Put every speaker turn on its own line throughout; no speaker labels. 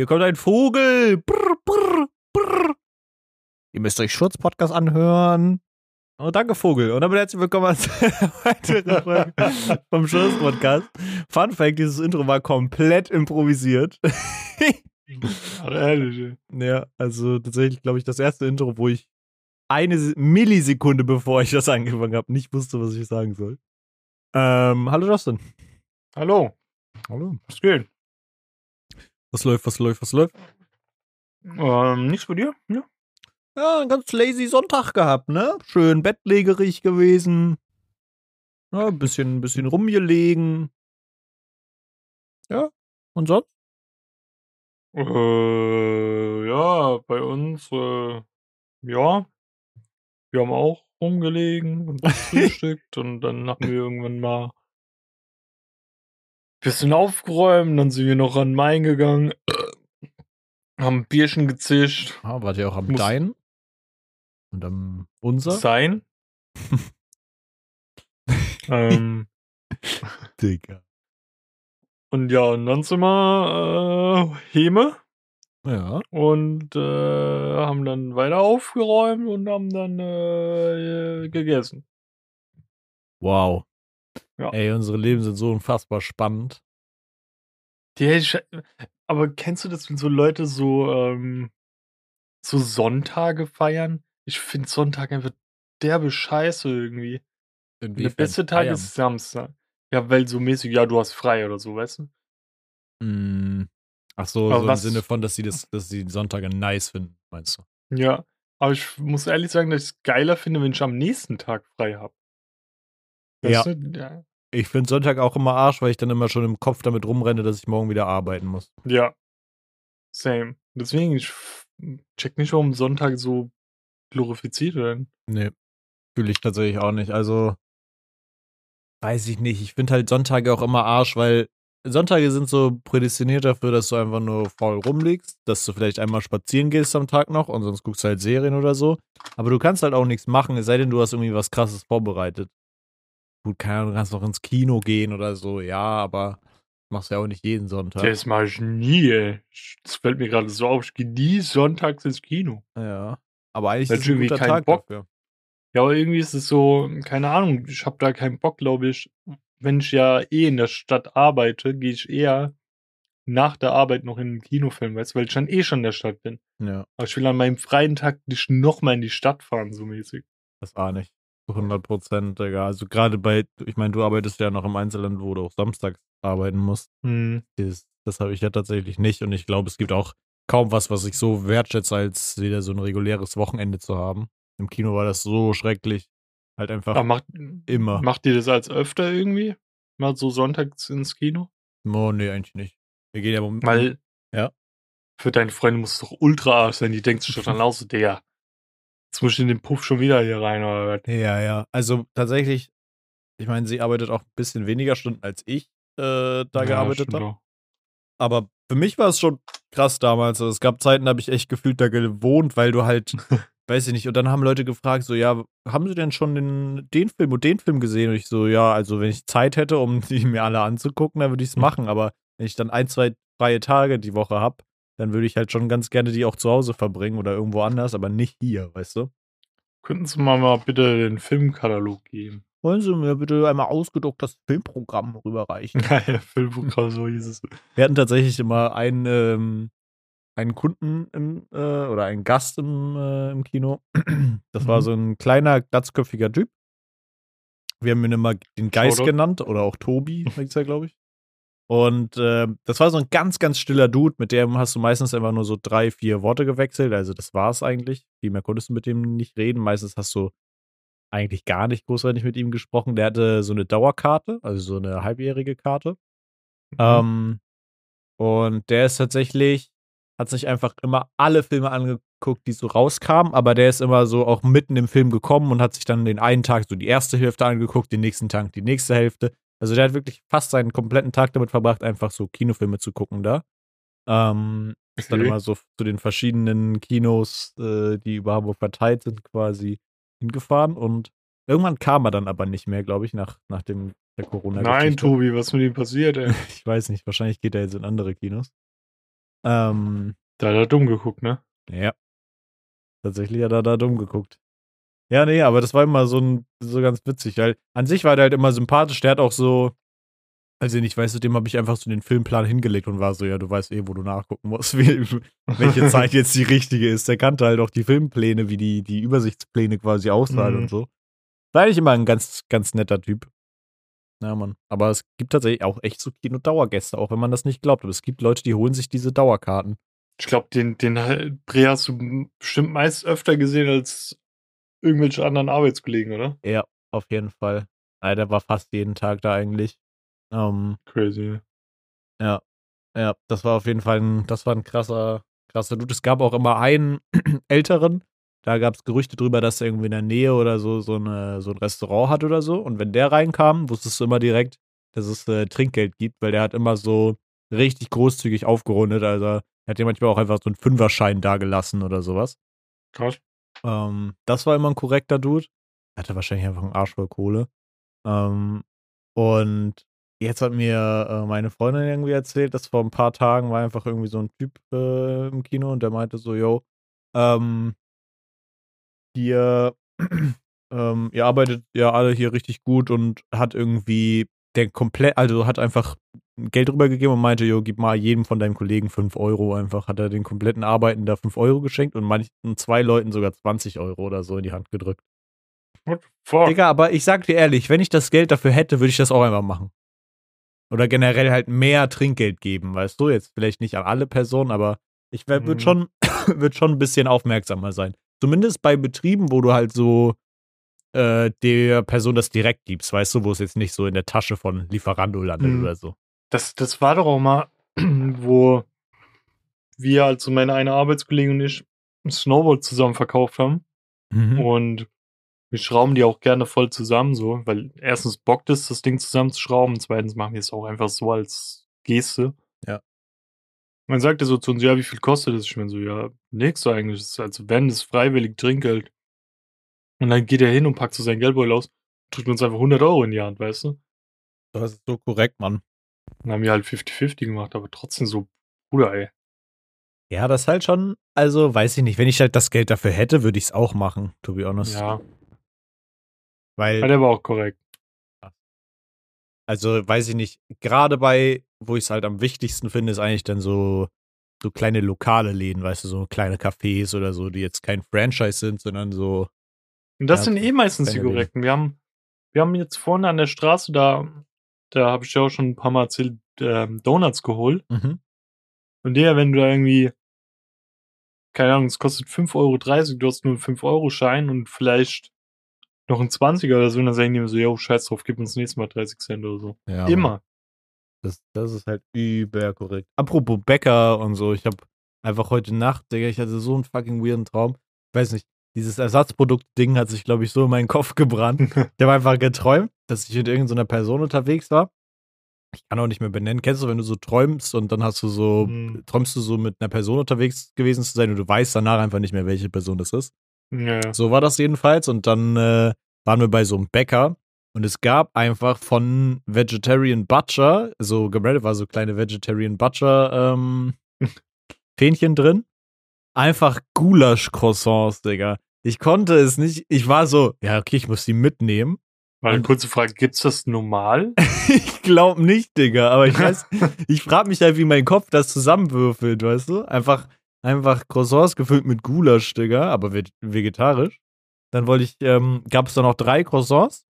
Hier kommt ein Vogel. Brr, brr, brr. Ihr müsst euch Schurz-Podcast anhören. Oh, danke, Vogel. Und damit herzlich willkommen einer weiteren Folge vom Schurz-Podcast. Fun Fact: Dieses Intro war komplett improvisiert. Ja, also tatsächlich, glaube ich, das erste Intro, wo ich eine Millisekunde, bevor ich das angefangen habe, nicht wusste, was ich sagen soll. Ähm, hallo Justin.
Hallo.
Hallo.
Was geht?
Was läuft, was läuft, was läuft?
Ähm, nichts bei dir? Ja.
Ja, einen ganz lazy Sonntag gehabt, ne? Schön bettlägerig gewesen. Ja, ein bisschen, ein bisschen rumgelegen. Ja, und sonst?
Äh, ja, bei uns, äh, ja. Wir haben auch rumgelegen und gefrühstückt und dann haben wir irgendwann mal bisschen aufgeräumt, dann sind wir noch an Main gegangen, haben ein Bierchen gezischt.
Ah, wart ihr auch am
Muss-
Dein? Und am Unser?
Sein. ähm,
Digga.
und ja, und dann sind wir äh, Heme.
Ja.
und äh, haben dann weiter aufgeräumt und haben dann äh, gegessen.
Wow.
Ja.
Ey, unsere Leben sind so unfassbar spannend.
Die, aber kennst du das, wenn so Leute so, ähm, so Sonntage feiern? Ich finde Sonntag einfach derbe Scheiße irgendwie. Der beste Tag ist Samstag. Ja, weil so mäßig, ja, du hast frei oder so, weißt du?
Mm. Ach so,
Aber
so im Sinne von, dass sie das, dass sie Sonntage nice finden, meinst du?
Ja. Aber ich muss ehrlich sagen, dass ich es geiler finde, wenn ich am nächsten Tag frei habe.
Ja.
ja.
Ich finde Sonntag auch immer Arsch, weil ich dann immer schon im Kopf damit rumrenne, dass ich morgen wieder arbeiten muss.
Ja. Same. Deswegen, ich check nicht, warum Sonntag so glorifiziert werden.
Nee, fühle ich tatsächlich auch nicht. Also, weiß ich nicht. Ich finde halt Sonntage auch immer Arsch, weil Sonntage sind so prädestiniert dafür, dass du einfach nur faul rumliegst, dass du vielleicht einmal spazieren gehst am Tag noch und sonst guckst du halt Serien oder so. Aber du kannst halt auch nichts machen, es sei denn, du hast irgendwie was krasses vorbereitet. Gut, keine Ahnung, du kannst noch ins Kino gehen oder so, ja, aber machst ja auch nicht jeden Sonntag.
Das mache ich nie, ey. Ich- Das fällt mir gerade so auf. Ich gehe nie sonntags ins Kino.
Ja. Aber eigentlich ist es
ich irgendwie keinen
Tag
Bock-
dafür.
Ja, aber irgendwie ist es so, keine Ahnung, ich habe da keinen Bock, glaube ich. Wenn ich ja eh in der Stadt arbeite, gehe ich eher nach der Arbeit noch in den Kinofilm, weißt du, weil ich dann eh schon in der Stadt bin.
Ja,
Aber ich will an meinem freien Tag nicht nochmal in die Stadt fahren, so mäßig.
das auch nicht. Zu 100 Prozent, Digga. Also gerade bei, ich meine, du arbeitest ja noch im Einzelland, wo du auch samstags arbeiten musst.
Hm.
Das, das habe ich ja tatsächlich nicht. Und ich glaube, es gibt auch kaum was, was ich so wertschätze, als wieder so ein reguläres Wochenende zu haben. Im Kino war das so schrecklich. Halt einfach
Aber macht,
immer.
macht ihr das als öfter irgendwie? Mal so sonntags ins Kino?
Oh, nee, eigentlich nicht. Wir gehen ja um.
Weil,
Ja.
Für deine Freunde muss es doch ultra arsch sein. Die denkt sich doch dann aus, so, der. Jetzt muss ich in den Puff schon wieder hier rein, oder was?
Ja, ja. Also tatsächlich, ich meine, sie arbeitet auch ein bisschen weniger Stunden als ich äh, da
Ja,
gearbeitet habe. Aber für mich war es schon krass damals. Also es gab Zeiten, da habe ich echt gefühlt da gewohnt, weil du halt, weiß ich nicht, und dann haben Leute gefragt, so, ja, haben sie denn schon den, den Film und den Film gesehen? Und ich so, ja, also wenn ich Zeit hätte, um die mir alle anzugucken, dann würde ich es machen. Aber wenn ich dann ein, zwei freie Tage die Woche habe, dann würde ich halt schon ganz gerne die auch zu Hause verbringen oder irgendwo anders, aber nicht hier, weißt du?
Könnten Sie mal, mal bitte den Filmkatalog geben?
Wollen Sie mir bitte einmal ausgedruckt das Filmprogramm rüberreichen?
Naja, Filmprogramm, so hieß es.
Wir hatten tatsächlich immer einen, ähm, einen Kunden im, äh, oder einen Gast im, äh, im Kino. Das war
Mhm.
so ein kleiner, glatzköpfiger Typ. Wir haben ihn immer den Geist
Shoutout.
genannt oder auch Tobi, hieß er, glaube ich. Und äh, das war so ein ganz, ganz stiller Dude, mit dem hast du meistens einfach nur so drei, vier Worte gewechselt. Also das war es eigentlich. Viel mehr konntest du mit dem nicht reden. Meistens hast du eigentlich gar nicht großartig mit ihm gesprochen. Der hatte so eine Dauerkarte, also so eine halbjährige Karte.
Mhm.
Ähm, und der ist tatsächlich, hat sich einfach immer alle Filme angeguckt, die so rauskamen, aber der ist immer so auch mitten im Film gekommen und hat sich dann den einen Tag so die erste Hälfte angeguckt, den nächsten Tag die nächste Hälfte. Also der hat wirklich fast seinen kompletten Tag damit verbracht, einfach so Kinofilme zu gucken da. Ähm, ist dann
Okay.
immer so zu den verschiedenen Kinos, äh, die über Hamburg verteilt sind, quasi hingefahren und irgendwann kam er dann aber nicht mehr, glaube ich, nach, nach dem der corona
Nein, Tobi, was mit ihm passiert, ey?
Ich weiß nicht, wahrscheinlich geht er jetzt in andere Kinos. Ähm,
Da hat er dumm geguckt, ne?
ja. Tatsächlich hat er da dumm geguckt. Ja, nee, aber das war immer so ein, so ganz witzig, weil an sich war der halt immer sympathisch. Der hat auch so, also nicht, weißt du, dem habe ich einfach so den Filmplan hingelegt und war so, ja, du weißt eh, wo du nachgucken musst, welche Zeit jetzt die richtige ist. Der kannte halt auch die Filmpläne, wie die, die Übersichtspläne quasi aussahen
Mhm.
und so. War eigentlich immer ein ganz, ganz netter Typ. Ja, Mann. Aber es gibt tatsächlich auch echt so Kino-Dauergäste, auch wenn man das nicht glaubt. Aber es gibt Leute, die holen sich diese Dauerkarten.
Ich glaube, den, den Bre hast du bestimmt meist öfter gesehen als irgendwelche anderen Arbeitskollegen, oder?
Ja, auf jeden Fall. Ja, der war fast jeden Tag da eigentlich. Ähm,
Crazy.
Ja, ja, das war auf jeden Fall ein, das war ein krasser, krasser Dude. Es gab auch immer einen älteren, da gab es Gerüchte drüber, dass er irgendwie in der Nähe oder so so, eine, so ein Restaurant hat oder so. Und wenn der reinkam, wusstest du immer direkt, dass es äh, Trinkgeld gibt, weil der hat immer so richtig großzügig aufgerundet. Also er hat dir manchmal auch einfach so einen Fünferschein dagelassen oder sowas.
Krass.
Ähm, das war immer ein korrekter Dude. Hatte wahrscheinlich einfach einen Arsch voll Kohle. Ähm, und jetzt hat mir äh, meine Freundin irgendwie erzählt, dass vor ein paar Tagen war einfach irgendwie so ein Typ äh, im Kino und der meinte so, yo, ähm, ihr, ähm, ihr arbeitet ja alle hier richtig gut und hat irgendwie der komplett, also hat einfach Geld rübergegeben und meinte, jo, gib mal jedem von deinen Kollegen 5 Euro einfach. Hat er den kompletten Arbeiten da 5 Euro geschenkt und manchen zwei Leuten sogar 20 Euro oder so in die Hand gedrückt.
What fuck?
Digga, aber ich sag dir ehrlich, wenn ich das Geld dafür hätte, würde ich das auch einfach machen. Oder generell halt mehr Trinkgeld geben, weißt du? Jetzt vielleicht nicht an alle Personen, aber ich würde
Mhm.
schon, würd schon ein bisschen aufmerksamer sein. Zumindest bei Betrieben, wo du halt so äh, der Person das direkt gibst, weißt du, wo es jetzt nicht so in der Tasche von Lieferando landet
Mhm.
oder so.
Das, das war doch auch mal, wo wir, also meine eine Arbeitskollegin und ich, ein Snowboard zusammen verkauft haben.
Mhm.
Und wir schrauben die auch gerne voll zusammen, so, weil erstens bockt es, das Ding zusammenzuschrauben, zweitens machen wir es auch einfach so als Geste.
Ja.
Man sagte so zu uns, ja, wie viel kostet das? Ich meine so, ja, nix eigentlich. Das ist, also wenn, das ist freiwillig Trinkgeld. Und dann geht er hin und packt so sein Geldbeutel aus, drückt uns einfach 100 Euro in die Hand, weißt du?
Das ist so korrekt, Mann.
Dann haben wir halt 50-50 gemacht, aber trotzdem so, Bruder, ey.
Ja, das halt schon, also weiß ich nicht, wenn ich halt das Geld dafür hätte, würde ich es auch machen, to be honest.
Ja,
Weil
ja, der war auch korrekt.
Also weiß ich nicht, gerade bei, wo ich es halt am wichtigsten finde, ist eigentlich dann so, so kleine lokale Läden, weißt du, so kleine Cafés oder so, die jetzt kein Franchise sind, sondern so,
Und das
Ja,
sind eh meistens die korrekten. Wir haben, wir haben jetzt vorne an der Straße, da, da habe ich ja auch schon ein paar Mal erzählt, ähm, Donuts geholt.
mhm.
Und der, wenn du da irgendwie, keine Ahnung, es kostet 5,30 Euro, du hast nur einen 5-Euro-Schein und vielleicht noch einen 20er oder so, und dann sagen die mir so, yo, scheiß drauf, gib uns nächstes Mal 30 Cent oder so.
ja,
Immer.
Das, das ist halt überkorrekt. Apropos Bäcker und so, ich habe einfach heute Nacht, Digga, ich hatte so einen fucking weirden Traum. Ich weiß nicht, dieses Ersatzprodukt-Ding hat sich, glaube ich, so in meinen Kopf gebrannt. Ich habe einfach geträumt, dass ich mit irgendeiner Person unterwegs war. Ich kann auch nicht mehr benennen. Kennst du, wenn du so träumst und dann hast du so,
Mhm.
träumst du so mit einer Person unterwegs gewesen zu sein und du weißt danach einfach nicht mehr, welche Person das ist.
ja.
So war das jedenfalls. Und dann äh, waren wir bei so einem Bäcker und es gab einfach von Vegetarian Butcher, so gebrandet war so kleine Vegetarian Butcher ähm, Fähnchen drin. Einfach Gulasch-Croissants, Digga. Ich konnte es nicht. Ich war so, ja, okay, ich muss die mitnehmen.
Mal eine kurze Frage, gibt's das normal?
ich glaub nicht, Digga. Aber ich weiß, ich frag mich halt, wie mein Kopf das zusammenwürfelt, weißt du? Einfach, einfach Croissants gefüllt mit Gulasch, Digga, aber ve- vegetarisch. Dann wollte ich, ähm, gab es da noch drei Croissants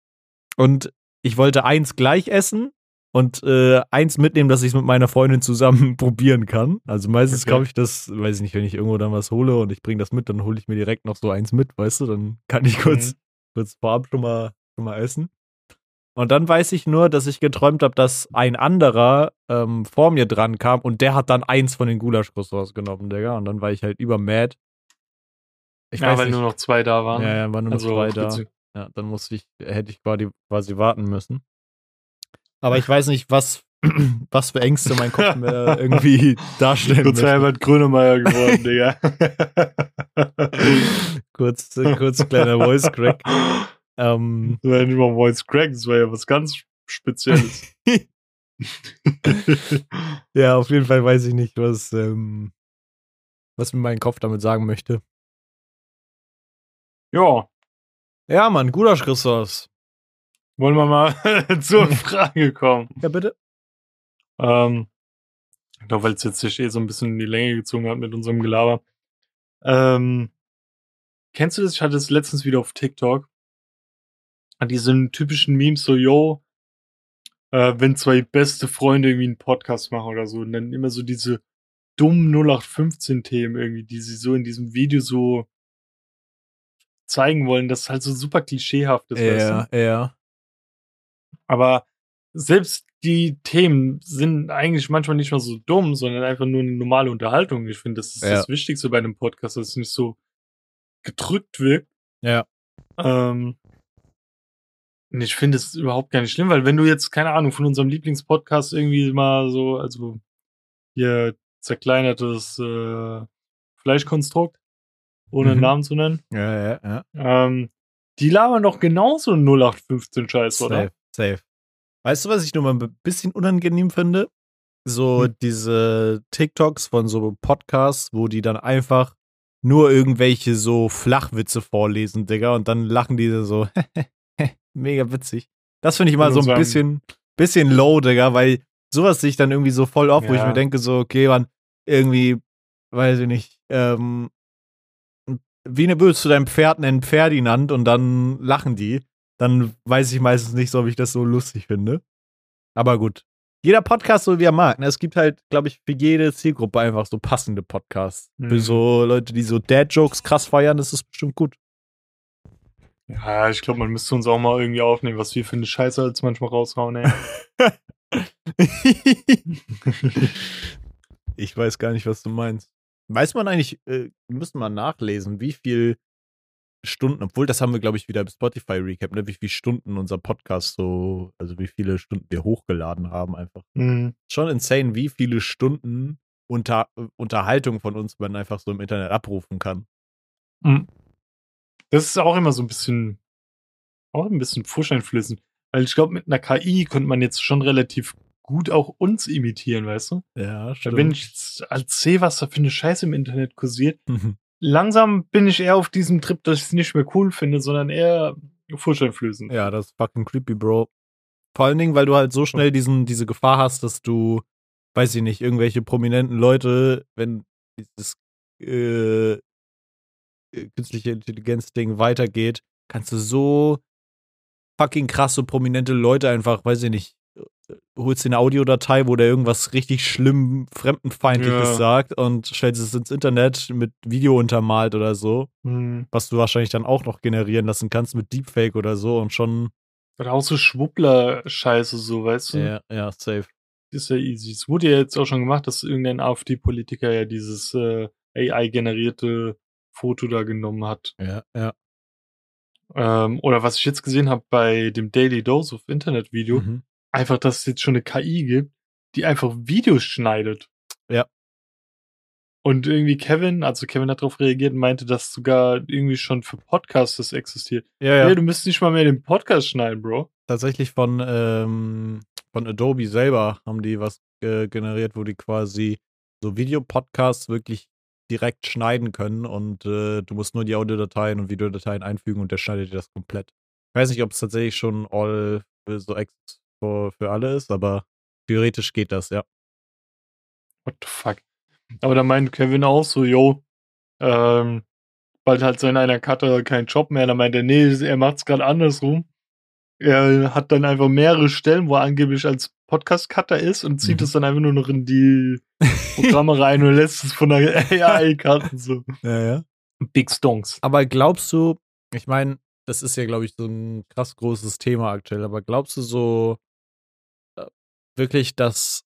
und ich wollte eins gleich essen und äh, eins mitnehmen, dass ich es mit meiner Freundin zusammen probieren kann. Also meistens
Okay.
glaube ich das, weiß ich nicht, wenn ich irgendwo dann was hole und ich bringe das mit, dann hole ich mir direkt noch so eins mit, weißt du? Dann kann ich kurz,
Mhm.
kurz vorab schon mal, schon mal essen. Und dann weiß ich nur, dass ich geträumt habe, dass ein anderer ähm, vor mir dran kam und der hat dann eins von den Gulasch-Croissants genommen, Digga. Und dann war ich halt über mad. Ich
ja,
weiß
weil
nicht.
nur noch zwei da waren.
ja, ja, waren nur noch
also,
zwei da. Ja, dann musste ich, hätte ich quasi, quasi warten müssen. Aber ich weiß nicht, was, was für Ängste mein Kopf mir irgendwie darstellen
Kurz. Herbert Grönemeyer geworden, Digga.
kurz, kurz kleiner Voice Crack. Ähm,
Das war ja nicht mal Voice Crack, das war ja was ganz Spezielles.
ja, auf jeden Fall weiß ich nicht, was, ähm, was mir mein Kopf damit sagen möchte.
Ja,
Ja, Mann, guter Christos.
Wollen wir mal zur Frage kommen.
Ja, bitte.
Ähm, ich glaube, weil es jetzt sich eh so ein bisschen in die Länge gezogen hat mit unserem Gelaber. Ähm, kennst du das? Ich hatte es letztens wieder auf TikTok. An diesen typischen Memes so, yo, äh, wenn zwei beste Freunde irgendwie einen Podcast machen oder so und dann immer so diese dummen 0815-Themen irgendwie, die sie so in diesem Video so zeigen wollen, das halt so super klischeehaft ist, weißt du?
Ja, ja.
Aber selbst die Themen sind eigentlich manchmal nicht mal so dumm, sondern einfach nur eine normale Unterhaltung. Ich finde, das ist
Ja.
das Wichtigste bei einem Podcast, dass es nicht so gedrückt wirkt.
Ja.
Ähm, und ich finde es überhaupt gar nicht schlimm, weil wenn du jetzt, keine Ahnung, von unserem Lieblingspodcast irgendwie mal so, also hier zerkleinertes äh, Fleischkonstrukt, ohne einen
Mhm.
Namen zu nennen,
Ja, ja, ja.
ähm, die labern doch genauso 0815 Scheiß, oder?
Safe. Weißt du, was ich nur mal ein bisschen unangenehm finde? So
Hm.
diese TikToks von so Podcasts, wo die dann einfach nur irgendwelche so Flachwitze vorlesen, Digga, und dann lachen die so, mega witzig. Das finde ich mal so ein bisschen, bisschen low, Digga, weil sowas sehe ich dann irgendwie so voll auf, wo ich
Ja.
mir denke, so, okay, man, irgendwie, weiß ich nicht, ähm, wie ne würdest du dein Pferd nennen Ferdinand und dann lachen die, dann weiß ich meistens nicht so, ob ich das so lustig finde. Aber gut. Jeder Podcast so wie er mag. ne? Es gibt halt, glaube ich, für jede Zielgruppe einfach so passende Podcasts. Für
Mhm.
so Leute, die so Dad-Jokes krass feiern, ist es bestimmt gut.
Ja, ich glaube, man müsste uns auch mal irgendwie aufnehmen, was wir für eine Scheiße als manchmal raushauen, ey.
ich weiß gar nicht, was du meinst. Weiß man eigentlich, äh, wir müssen mal nachlesen, wie viel Stunden, obwohl das haben wir, glaube ich, wieder im Spotify-Recap, ne, wie viele Stunden unser Podcast so, also wie viele Stunden wir hochgeladen haben einfach.
Mhm.
Schon insane, wie viele Stunden unter, Unterhaltung von uns man einfach so im Internet abrufen kann.
Mhm. Das ist auch immer so ein bisschen, auch ein bisschen furchteinflößend. Weil ich glaube, mit einer KI könnte man jetzt schon relativ gut auch uns imitieren, weißt du?
Ja,
Weil Wenn ich jetzt als sehe, was da für eine Scheiße im Internet kursiert,
Mhm.
Langsam bin ich eher auf diesem Trip, dass ich es nicht mehr cool finde, sondern eher furchteinflößend.
Ja, das ist fucking creepy, Bro. Vor allen Dingen, weil du halt so schnell diesen, diese Gefahr hast, dass du, weiß ich nicht, irgendwelche prominenten Leute, wenn dieses äh, äh, künstliche Intelligenz-Ding weitergeht, kannst du so fucking krasse, prominente Leute einfach, weiß ich nicht, holst dir eine Audiodatei, wo der irgendwas richtig schlimm Fremdenfeindliches
Ja.
sagt und stellst es ins Internet mit Video untermalt oder so,
Mhm.
was du wahrscheinlich dann auch noch generieren lassen kannst mit Deepfake oder so und schon
Oder auch so Schwuppler-Scheiße, so, weißt du?
Ja, ja, safe.
ist ja easy. Es wurde ja jetzt auch schon gemacht, dass irgendein AfD-Politiker ja dieses äh, AI-generierte Foto da genommen hat.
Ja, ja.
Ähm, oder was ich jetzt gesehen habe bei dem Daily Dose of Internet-Video,
Mhm.
Einfach, dass es jetzt schon eine KI gibt, die einfach Videos schneidet.
Ja.
Und irgendwie Kevin, also Kevin hat darauf reagiert und meinte, dass sogar irgendwie schon für Podcasts das existiert.
Ja,
Ja,
ja.
du müsst nicht mal mehr den Podcast schneiden, Bro.
Tatsächlich von, ähm, von Adobe selber haben die was äh, generiert, wo die quasi so Videopodcasts wirklich direkt schneiden können und äh, du musst nur die Audiodateien und Videodateien einfügen und der schneidet dir das komplett. Ich weiß nicht, ob es tatsächlich schon all für so ex für, für alle ist, aber theoretisch geht das, ja.
What the fuck? Aber da meint Kevin auch so, yo, ähm, bald hat sein einer Cutter keinen Job mehr. Da meint er, nee, er macht's gerade andersrum. Er hat dann einfach mehrere Stellen, wo er angeblich als Podcast-Cutter ist und zieht
Mhm.
es dann einfach nur noch in die Programme rein und lässt es von der AI cutten. So.
Ja, ja.
Big Stonks.
Aber glaubst du, ich meine, das ist ja, glaube ich, so ein krass großes Thema aktuell, aber glaubst du so wirklich, dass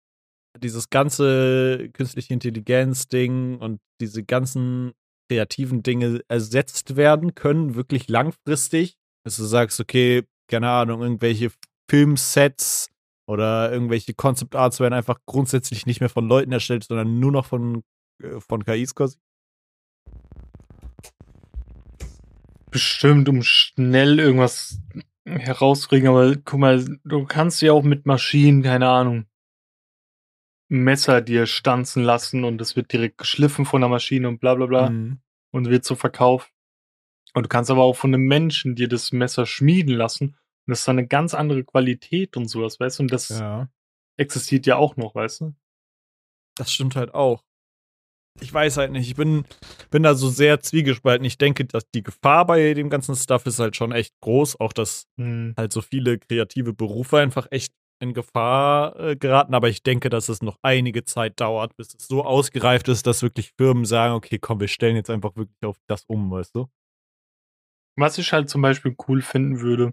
dieses ganze künstliche Intelligenz-Ding und diese ganzen kreativen Dinge ersetzt werden können, wirklich langfristig? Dass du sagst, okay, keine Ahnung, irgendwelche Filmsets oder irgendwelche Concept Arts werden einfach grundsätzlich nicht mehr von Leuten erstellt, sondern nur noch von, äh, von KIs quasi?
Bestimmt, um schnell irgendwas herauszukriegen, aber guck mal, du kannst ja auch mit Maschinen, keine Ahnung, Messer dir stanzen lassen und es wird direkt geschliffen von der Maschine und bla bla bla
Mhm.
und wird so verkauft. Und du kannst aber auch von einem Menschen dir das Messer schmieden lassen und das ist dann eine ganz andere Qualität und sowas, weißt du? Und das
Ja.
existiert ja auch noch, weißt du?
Das stimmt halt auch. Ich weiß halt nicht, ich bin, bin da so sehr zwiegespalten. Ich denke, dass die Gefahr bei dem ganzen Stuff ist halt schon echt groß. Auch, dass
Hm.
halt so viele kreative Berufe einfach echt in Gefahr äh, geraten. Aber ich denke, dass es noch einige Zeit dauert, bis es so ausgereift ist, dass wirklich Firmen sagen, okay, komm, wir stellen jetzt einfach wirklich auf das um, weißt du?
Was ich halt zum Beispiel cool finden würde,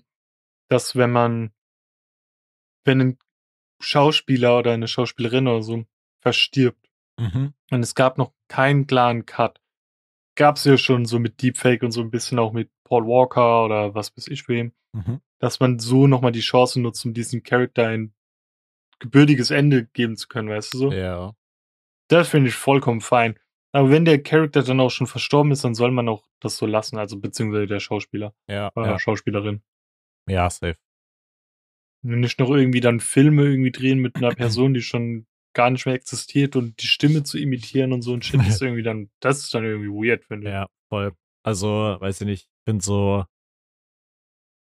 dass wenn man wenn ein Schauspieler oder eine Schauspielerin oder so verstirbt
Mhm.
und es gab noch keinen klaren Cut. Gab's ja schon so mit Deepfake und so ein bisschen auch mit Paul Walker oder was weiß ich wem,
Mhm.
dass man so noch mal die Chance nutzt, um diesem Charakter ein gebürtiges Ende geben zu können, weißt du so?
Ja.
Das finde ich vollkommen fein. Aber wenn der Charakter dann auch schon verstorben ist, dann soll man auch das so lassen, also beziehungsweise der Schauspieler
Ja,
oder
ja.
Schauspielerin.
ja, safe.
Nicht noch irgendwie dann Filme irgendwie drehen mit einer Person, die schon gar nicht mehr existiert und die Stimme zu imitieren und so ein Shit ist irgendwie dann, das ist dann irgendwie weird, finde ich.
Ja, voll. Also, weiß ich nicht, ich bin so.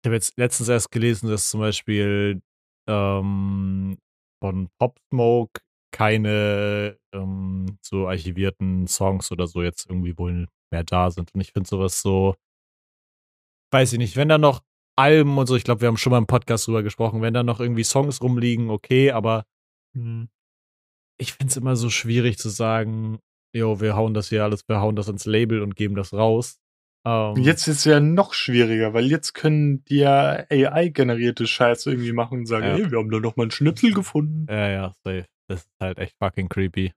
Ich habe jetzt letztens erst gelesen, dass zum Beispiel ähm, von Pop Smoke keine ähm, so archivierten Songs oder so jetzt irgendwie wohl mehr da sind. Und ich finde sowas so, weiß ich nicht, wenn da noch Alben und so, ich glaube, wir haben schon mal im Podcast drüber gesprochen, wenn da noch irgendwie Songs rumliegen, okay, aber
Mhm.
Ich finde es immer so schwierig zu sagen, jo, wir hauen das hier alles, wir hauen das ins Label und geben das raus. Ähm,
Jetzt ist es ja noch schwieriger, weil jetzt können die ja AI-generierte Scheiße irgendwie machen und sagen,
Ja.
hey, wir haben da noch mal einen Schnipsel gefunden.
Ja, ja, safe. Das ist halt echt fucking creepy.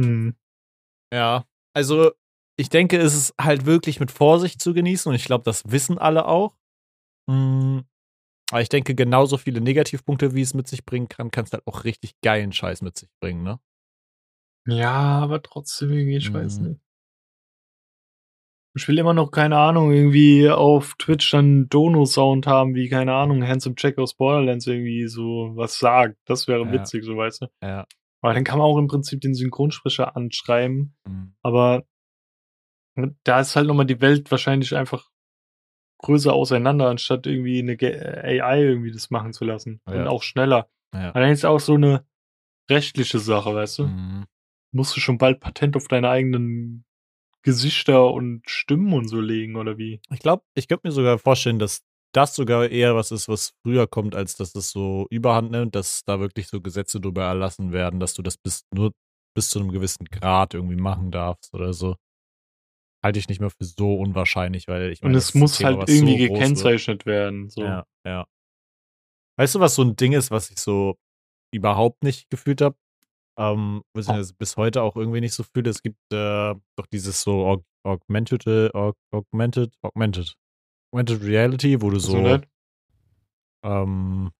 Hm.
Ja. Also, ich denke, es ist halt wirklich mit Vorsicht zu genießen und ich glaube, das wissen alle auch. Mm, Aber ich denke, genauso viele Negativpunkte, wie es mit sich bringen kann, kann es halt auch richtig geilen Scheiß mit sich bringen, ne?
Ja, aber trotzdem irgendwie, ich weiß
Mhm.
nicht. Ich will immer noch, keine Ahnung, irgendwie auf Twitch dann Dono-Sound haben, wie, keine Ahnung, Handsome Jack aus Borderlands irgendwie so was sagt. Das wäre
Ja.
witzig, so weißt du.
Ja.
Aber dann kann man auch im Prinzip den Synchronsprecher anschreiben.
Mm.
Aber da ist halt nochmal die Welt wahrscheinlich einfach größer auseinander, anstatt irgendwie eine Ge- AI irgendwie das machen zu lassen. Und
Ja.
auch schneller.
Ja.
Aber dann ist auch so eine rechtliche Sache, weißt du?
Mm.
Musst du schon bald Patent auf deine eigenen Gesichter und Stimmen und so legen, oder wie?
Ich glaube, ich könnte mir sogar vorstellen, dass das sogar eher was ist, was früher kommt, als dass es so überhand nimmt, dass da wirklich so Gesetze drüber erlassen werden, dass du das bis nur bis zu einem gewissen Grad irgendwie machen darfst oder so. Halte ich nicht mehr für so unwahrscheinlich, weil ich
Und
meine,
es
ist ein
muss
Thema,
halt irgendwie
so
gekennzeichnet werden. So.
Ja, ja. Weißt du, was so ein Ding ist, was ich so überhaupt nicht gefühlt habe? Ähm, was ich
Oh.
bis heute auch irgendwie nicht so fühle. Es gibt äh, doch dieses so Aug Augmented, Aug Augmented, Augmented, Augmented Reality, wo du so, ähm,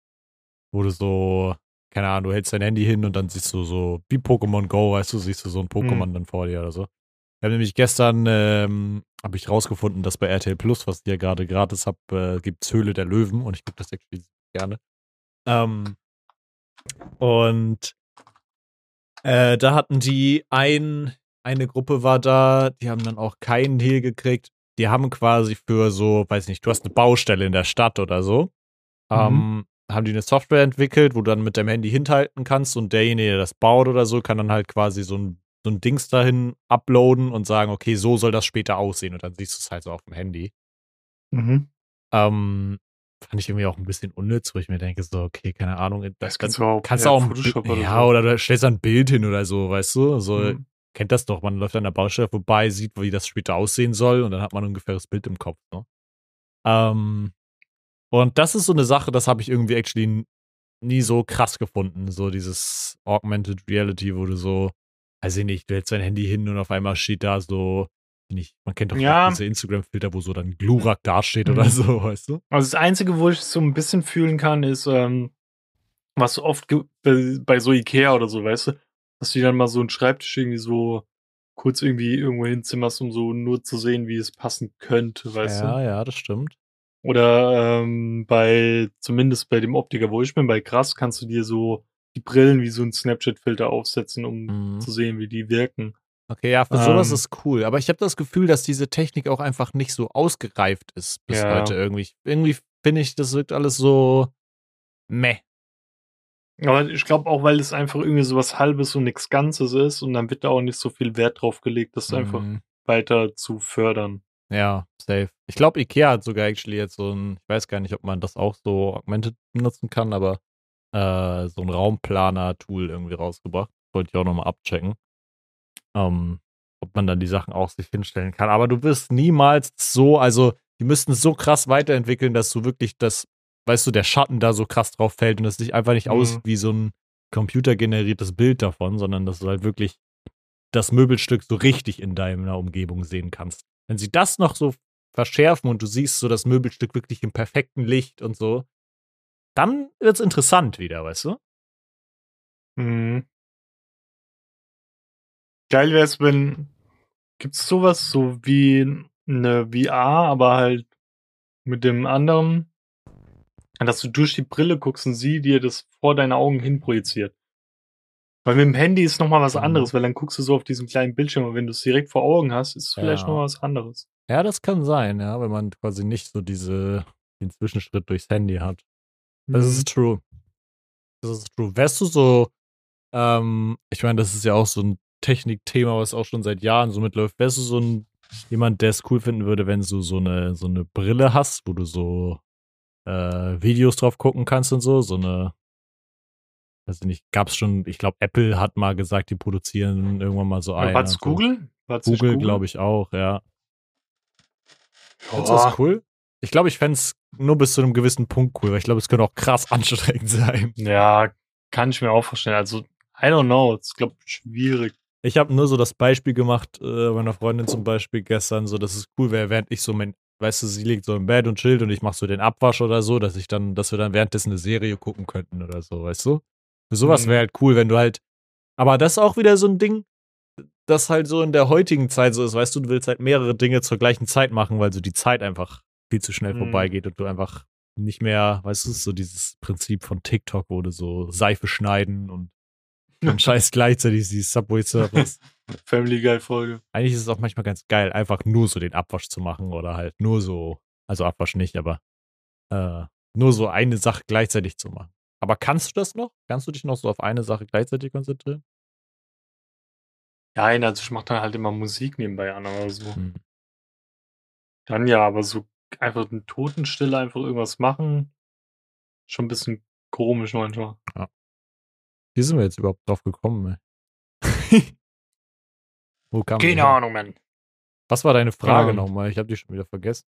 wo du so, keine Ahnung, du hältst dein Handy hin und dann siehst du so, wie Pokémon Go, weißt du, siehst du so ein Pokémon dann vor dir oder so. Ich habe nämlich gestern, ähm, habe ich rausgefunden, dass bei RTL Plus, was ich ja gerade gratis habe, äh, gibt's Höhle der Löwen und ich gucke das actually gerne. Ähm, und äh, da hatten die ein, eine Gruppe war da, die haben dann auch keinen Deal gekriegt. Die haben quasi für so, weiß nicht, du hast eine Baustelle in der Stadt oder so, ähm, haben die eine Software entwickelt, wo du dann mit deinem Handy hinhalten kannst und derjenige, der das baut oder so, kann dann halt quasi so ein, so ein Dings dahin uploaden und sagen, okay, so soll das später aussehen und dann siehst du es halt so auf dem Handy.
Mhm.
Ähm, fand ich irgendwie auch ein bisschen unnütz, wo ich mir denke, so, okay, keine Ahnung,
Das
das
kannst du auch
kannst du auch
Photoshop oder
ja,
so.
oder du stellst ein Bild hin oder so, weißt du? So,
Mhm.
kennt das doch, man läuft an der Baustelle vorbei, sieht, wie das später aussehen soll und dann hat man ein ungefähres Bild im Kopf. Ne? Ähm, und das ist so eine Sache, das habe ich irgendwie actually nie so krass gefunden, so dieses Augmented Reality, wo du so, weiß ich nicht, du hältst dein Handy hin und auf einmal steht da so, nicht, man kennt doch
Ja.
diese Instagram-Filter, wo so dann Glurak dasteht oder
Mhm.
so, weißt du?
Also das Einzige, wo ich es so ein bisschen fühlen kann, ist, ähm, was oft bei, so Ikea oder so, weißt du, dass du dann mal so einen Schreibtisch irgendwie so kurz irgendwie irgendwo hinzimmerst, um so nur zu sehen, wie es passen könnte, weißt
ja,
du.
ja, das stimmt.
Oder ähm, bei, zumindest bei dem Optiker, wo ich bin, bei Krass, kannst du dir so die Brillen wie so 'n Snapchat-Filter aufsetzen, um
Mhm.
zu sehen, wie die wirken.
Okay, ja, für sowas
Ähm.
ist cool. Aber ich habe das Gefühl, dass diese Technik auch einfach nicht so ausgereift ist bis
Ja.
heute irgendwie. Irgendwie finde ich, das wirkt alles so meh.
Aber ich glaube auch, weil es einfach irgendwie so was Halbes und nix Ganzes ist und dann wird da auch nicht so viel Wert drauf gelegt, das einfach
Mhm.
weiter zu fördern.
Ja, safe. Ich glaube, IKEA hat sogar actually jetzt so 'n ich weiß gar nicht, ob man das auch so augmented benutzen kann, aber, äh, so 'n Raumplaner-Tool irgendwie rausgebracht. Wollte ich auch noch mal abchecken. Ähm, ob man dann die Sachen auch sich hinstellen kann. Aber du wirst niemals so also, die müssten es so krass weiterentwickeln, dass du wirklich das weißt du, der Schatten da so krass drauf fällt und es sieht einfach nicht aus
Mhm.
wie so 'n computergeneriertes Bild davon, sondern dass du halt wirklich das Möbelstück so richtig in deiner Umgebung sehen kannst. Wenn sie das noch so verschärfen und du siehst so das Möbelstück wirklich im perfekten Licht und so, dann wird's interessant wieder, weißt du?
Mhm. Geil wär's, wenn gibt's so was, so wie 'ne VR, aber halt mit dem anderen dass du durch die Brille guckst und sie dir das vor deine Augen hin projiziert. Weil mit dem Handy ist noch mal was
Mhm.
anderes, weil dann guckst du so auf diesen kleinen Bildschirm und wenn du's direkt vor Augen hast, ist es vielleicht
Ja.
noch mal was anderes.
Ja, das kann sein, ja, wenn man quasi nicht so diese den Zwischenschritt durchs Handy hat. Das
Mhm.
ist true. Das ist true. Wärst du so, ähm ich meine, das ist ja auch so 'n Technikthema, was auch schon seit Jahren so mitläuft. Wärst du so 'n jemand, der's cool finden würde, wenn du so 'ne so 'ne Brille hast, wo du so, äh, Videos drauf gucken kannst und so? So 'ne weiß ich nicht, gab's schon ich glaube, Apple hat mal gesagt, die produzieren irgendwann mal so
Ja,
eine
war's
so.
Google? War's
Google,
Google?
glaube ich auch, ja. Fändest du das cool? Ich glaube, ich fände es nur bis zu 'nem gewissen Punkt cool, weil ich glaube, es könnte auch krass anstrengend sein.
Ja, kann ich mir auch vorstellen. Also, I don't know, ist, glaube schwierig.
Ich habe nur so das Beispiel gemacht, äh, meiner Freundin zum Beispiel gestern, so dass es cool wäre, während ich so mein weißt du, sie liegt so im Bett und chillt und ich mache so den Abwasch oder so, dass ich dann dass wir dann währenddessen 'ne Serie gucken könnten oder so, weißt du? Für so was
Mhm.
wäre halt cool, wenn du halt aber das ist auch wieder so 'n Ding, das halt so in der heutigen Zeit so ist, weißt du, du willst halt mehrere Dinge zur gleichen Zeit machen, weil so die Zeit einfach viel zu schnell
Mhm.
vorbeigeht und du einfach nicht mehr weißt du, so dieses Prinzip von TikTok, wo du so Seife schneiden und und scheiß gleichzeitig die Subway Surfers.
Family Guy Folge.
Eigentlich ist es auch manchmal ganz geil, einfach nur so den Abwasch zu machen oder halt nur so also Abwasch nicht, aber, äh, nur so eine Sache gleichzeitig zu machen. Aber kannst du das noch? Kannst du dich noch so auf eine Sache gleichzeitig konzentrieren?
Nein, also ich mache dann halt immer Musik nebenbei an oder so.
Mhm.
Dann ja, aber so einfach in Totenstille einfach irgendwas machen, schon 'n bisschen komisch manchmal.
Ja. Wie sind wir jetzt überhaupt drauf gekommen, ey? Wo wir
Keine? Ahnung, Mann.
Was war deine Frage
Ähm.
noch mal? Ich habe die schon wieder vergessen.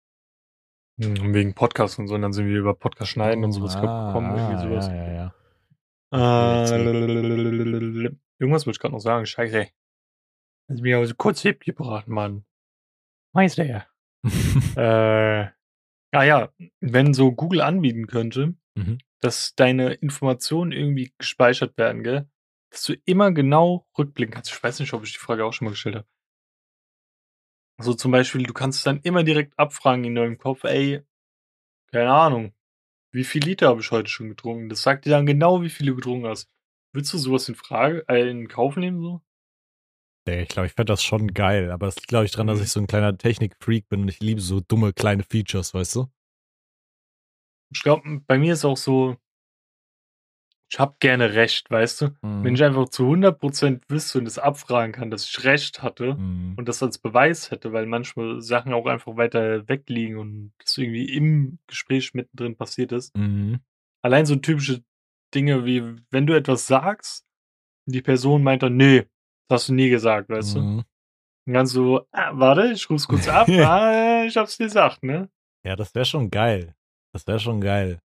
Hm, wegen Podcast und so, und dann sind wir über Podcast schneiden und so was
ah,
gekommen, irgendwie
ah,
so was.
Ja, ja, ja.
Äh, irgendwas wollte ich grad noch sagen. Scheiße. Hast mich aber so kurz gebracht, Mann. Meister. Äh, ah ja, wenn so Google anbieten könnte,
Mhm.
dass deine Informationen irgendwie gespeichert werden, gell? Dass du immer genau rückblicken kannst. Ich weiß nicht, ob ich die Frage auch schon mal gestellt habe. So zum Beispiel, du kannst dann immer direkt abfragen in deinem Kopf, ey, keine Ahnung, wie viel Liter habe ich heute schon getrunken? Das sagt dir dann genau, wie viel du getrunken hast. Würdest du sowas in Frage, äh, in Kauf nehmen so?
Ich glaube, ich fände das schon geil, aber das liegt, glaube ich, dran, dass
Mhm.
ich so 'n kleiner Technik-Freak bin und ich liebe so dumme kleine Features, weißt du?
Ich glaube, bei mir ist auch so ich habe gerne Recht, weißt du? Wenn
Mhm.
ich einfach zu 100% wüsste und es abfragen kann, dass ich Recht hatte
Mhm.
und das als Beweis hätte, weil manchmal Sachen auch einfach weiter weg liegen und das irgendwie im Gespräch mittendrin passiert ist.
Mhm.
Allein so typische Dinge wie, wenn du etwas sagst und die Person meint dann: „Ne, das hast du nie gesagt“, weißt du?
Mhm.
Und dann so: „Ah, warte, ich ruf's kurz ab. Ah, ich habe es gesagt, ne?“
Ja, das wäre schon geil. Das wäre schon geil.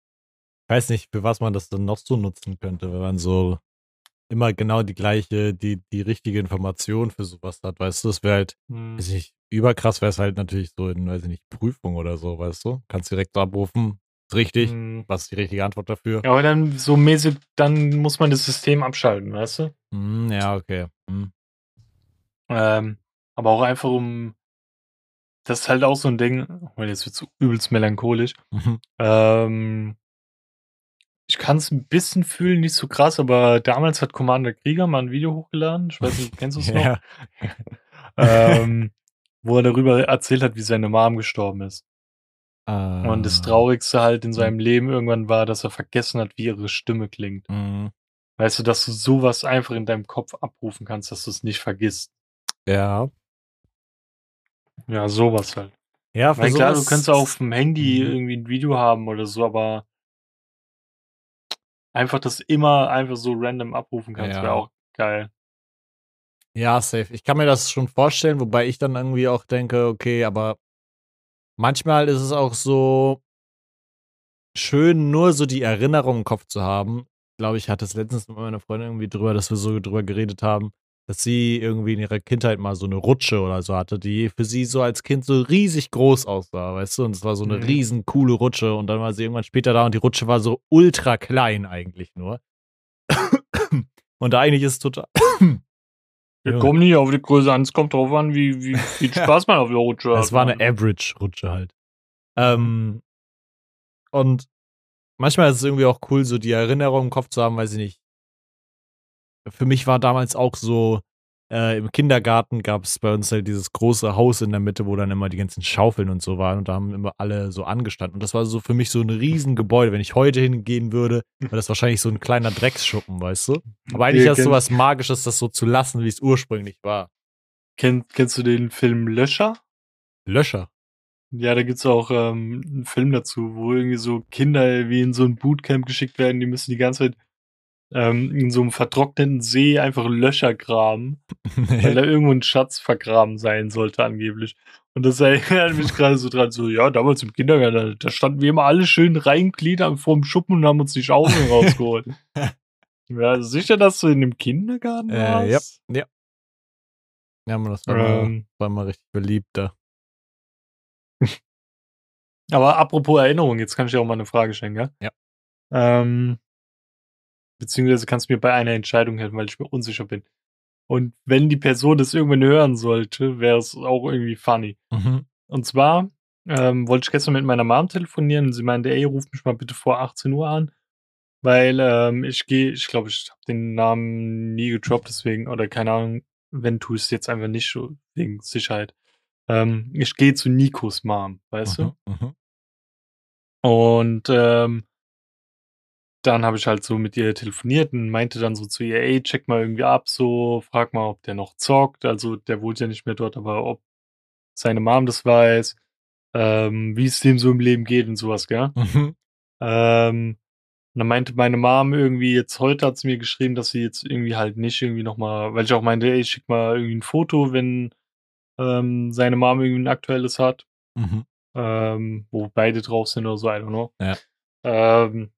Ich weiß nicht, für was man das dann noch so nutzen könnte, wenn man so immer genau die gleiche die die richtige Information für so was hat, weißt du? Das wäre halt
Mhm.
weiß nicht, überkrass wär's halt natürlich so in, weiß ich nicht, Prüfung oder so, weißt du? Kannst direkt abrufen, richtig,
Mhm.
was ist die richtige Antwort dafür?
Ja, aber dann so mäßig dann muss man das System abschalten, weißt du?
Mhm, ja, okay. Mhm.
Ähm, aber auch einfach um das ist halt auch so 'n Ding, weil jetzt wird's übelst melancholisch.
Mhm.
Ähm, ich kann es ein bisschen fühlen, nicht so krass, aber damals hat Commander Krieger mal ein Video hochgeladen. Ich weiß nicht, kennst du es noch?
Ja.
Ähm, wo er darüber erzählt hat, wie seine Mom gestorben ist. Und das
Ah.
Traurigste halt in seinem Leben irgendwann war, dass er vergessen hat, wie ihre Stimme klingt.
Mhm.
Weißt du, dass du sowas einfach in deinem Kopf abrufen kannst, dass du es nicht vergisst.
Ja.
Ja, sowas halt.
Ja, für
Weil klar, du kannst auch auf dem Handy
Mhm.
irgendwie ein Video haben oder so, aber einfach das immer einfach so random abrufen kannst,
Ja.
wäre auch geil.
Ja, safe. Ich kann mir das schon vorstellen, wobei ich dann irgendwie auch denke, okay, aber manchmal ist es auch so schön, nur so die Erinnerung im Kopf zu haben. Ich glaube, ich hatte es letztens mit meiner Freundin irgendwie drüber, dass wir so drüber geredet haben, dass sie irgendwie in ihrer Kindheit mal so eine Rutsche oder so hatte, die für sie so als Kind so riesig groß aussah, weißt du? Und es war so eine
Mhm.
riesen coole Rutsche und dann war sie irgendwann später da und die Rutsche war so ultra klein eigentlich nur. und eigentlich ist es total.
Wir
Ja.
kommen nicht auf die Größe an, es kommt drauf an, wie, wie viel Spaß man auf der Rutsche hat.
Es war eine
Mann.
Average-Rutsche halt. Ähm, und manchmal ist es irgendwie auch cool, so die Erinnerung im Kopf zu haben, weiß ich nicht. Für mich war damals auch so, äh, im Kindergarten gab es bei uns halt dieses große Haus in der Mitte, wo dann immer die ganzen Schaufeln und so waren und da haben immer alle so angestanden. Und das war so für mich so ein Riesengebäude. Wenn ich heute hingehen würde, wäre das wahrscheinlich so ein kleiner Drecksschuppen, weißt du? Aber eigentlich ist es sowas Magisches, das so zu lassen, wie es ursprünglich war.
Kenn, kennst du den Film Löscher?
Löscher.
Ja, da gibt's auch ähm, einen Film dazu, wo irgendwie so Kinder wie in so ein Bootcamp geschickt werden, die müssen die ganze Zeit ähm, in so einem vertrockneten See einfach Löcher graben, weil da irgendwo ein Schatz vergraben sein sollte angeblich. Und das erinnert mich gerade so dran, so, ja, damals im Kindergarten, da- standen wir immer alle schön reingliedert vor dem Schuppen und haben uns die Schaufeln rausgeholt. Ja, sicher, dass du in dem Kindergarten
Äh, ja,
warst?
ja. Ja, man, das war, mal,
Ähm,
war mal richtig beliebt da.
Aber apropos Erinnerung, jetzt kann ich dir auch mal eine Frage stellen, gell?
Ja.
Ähm, beziehungsweise kannst du mir bei einer Entscheidung helfen, weil ich mir unsicher bin. Und wenn die Person das irgendwann hören sollte, wäre es auch irgendwie funny.
Mhm.
Und zwar ähm, wollte ich gestern mit meiner Mom telefonieren und sie meinte, ey, ruf mich mal bitte vor 18 Uhr an, weil ähm, ich gehe, ich glaube, ich habe den Namen nie gedroppt, deswegen, oder keine Ahnung, wenn tu ich es jetzt einfach nicht, so wegen Sicherheit. Ähm, ich gehe zu Nikos Mom, weißt du?
Mhm. Mhm.
Und ähm, dann habe ich halt so mit ihr telefoniert und meinte dann so zu ihr, ey, check mal irgendwie ab, so, frag mal, ob der noch zockt. Also der wohnt ja nicht mehr dort, aber ob seine Mom das weiß, ähm, wie es dem so im Leben geht und sowas, gell?
Mhm.
Ähm, und dann meinte meine Mom irgendwie, jetzt heute hat sie mir geschrieben, dass sie jetzt irgendwie halt nicht irgendwie nochmal, weil ich auch meinte, ey, schick mal irgendwie ein Foto, wenn ähm, seine Mom irgendwie ein aktuelles hat
Mhm.
ähm, wo beide drauf sind oder so, I don't know.
Ja.
Ähm,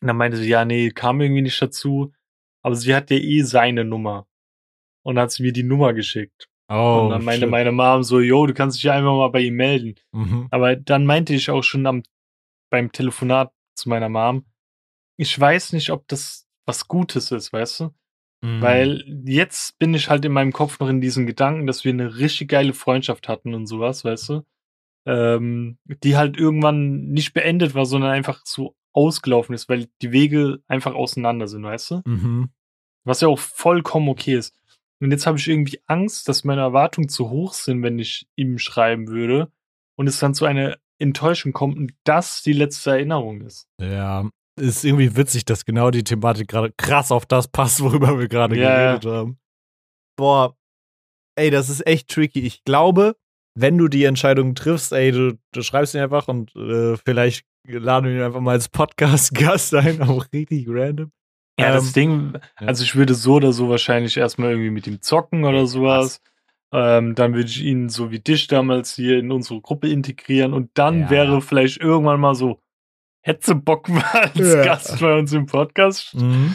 und dann meinte sie, ja, nee, kam irgendwie nicht dazu, aber sie hat ja eh seine Nummer. Und dann hat sie mir die Nummer geschickt.
Oh,
und dann meinte
shit.
meine Mom so, yo, du kannst dich ja einfach mal bei ihm melden.
Mhm.
Aber dann meinte ich auch schon am, beim Telefonat zu meiner Mom, ich weiß nicht, ob das was Gutes ist, weißt du?
Mhm.
Weil jetzt bin ich halt in meinem Kopf noch in diesen Gedanken, dass wir eine richtig geile Freundschaft hatten und sowas, weißt du? Ähm, die halt irgendwann nicht beendet war, sondern einfach so ausgelaufen ist, weil die Wege einfach auseinander sind, weißt du?
Mhm.
Was ja auch vollkommen okay ist. Und jetzt habe ich irgendwie Angst, dass meine Erwartungen zu hoch sind, wenn ich ihm schreiben würde und es dann zu einer Enttäuschung kommt und das die letzte Erinnerung ist.
Ja, ist irgendwie witzig, dass genau die Thematik gerade krass auf das passt, worüber wir gerade
Ja,
geredet haben. Boah, ey, das ist echt tricky. Ich glaube, wenn du die Entscheidung triffst, ey, du, du schreibst ihn einfach und äh, vielleicht laden wir ihn einfach mal als Podcast-Gast ein, auch richtig random.
Ja,
Ähm,
das Ding, also ich würde so oder so wahrscheinlich erstmal irgendwie mit ihm zocken oder sowas. Ähm, dann würde ich ihn so wie dich damals hier in unsere Gruppe integrieren und dann
Ja.
wäre vielleicht irgendwann mal so, hätte Bock mal als
Ja.
Gast bei uns im Podcast
Mhm.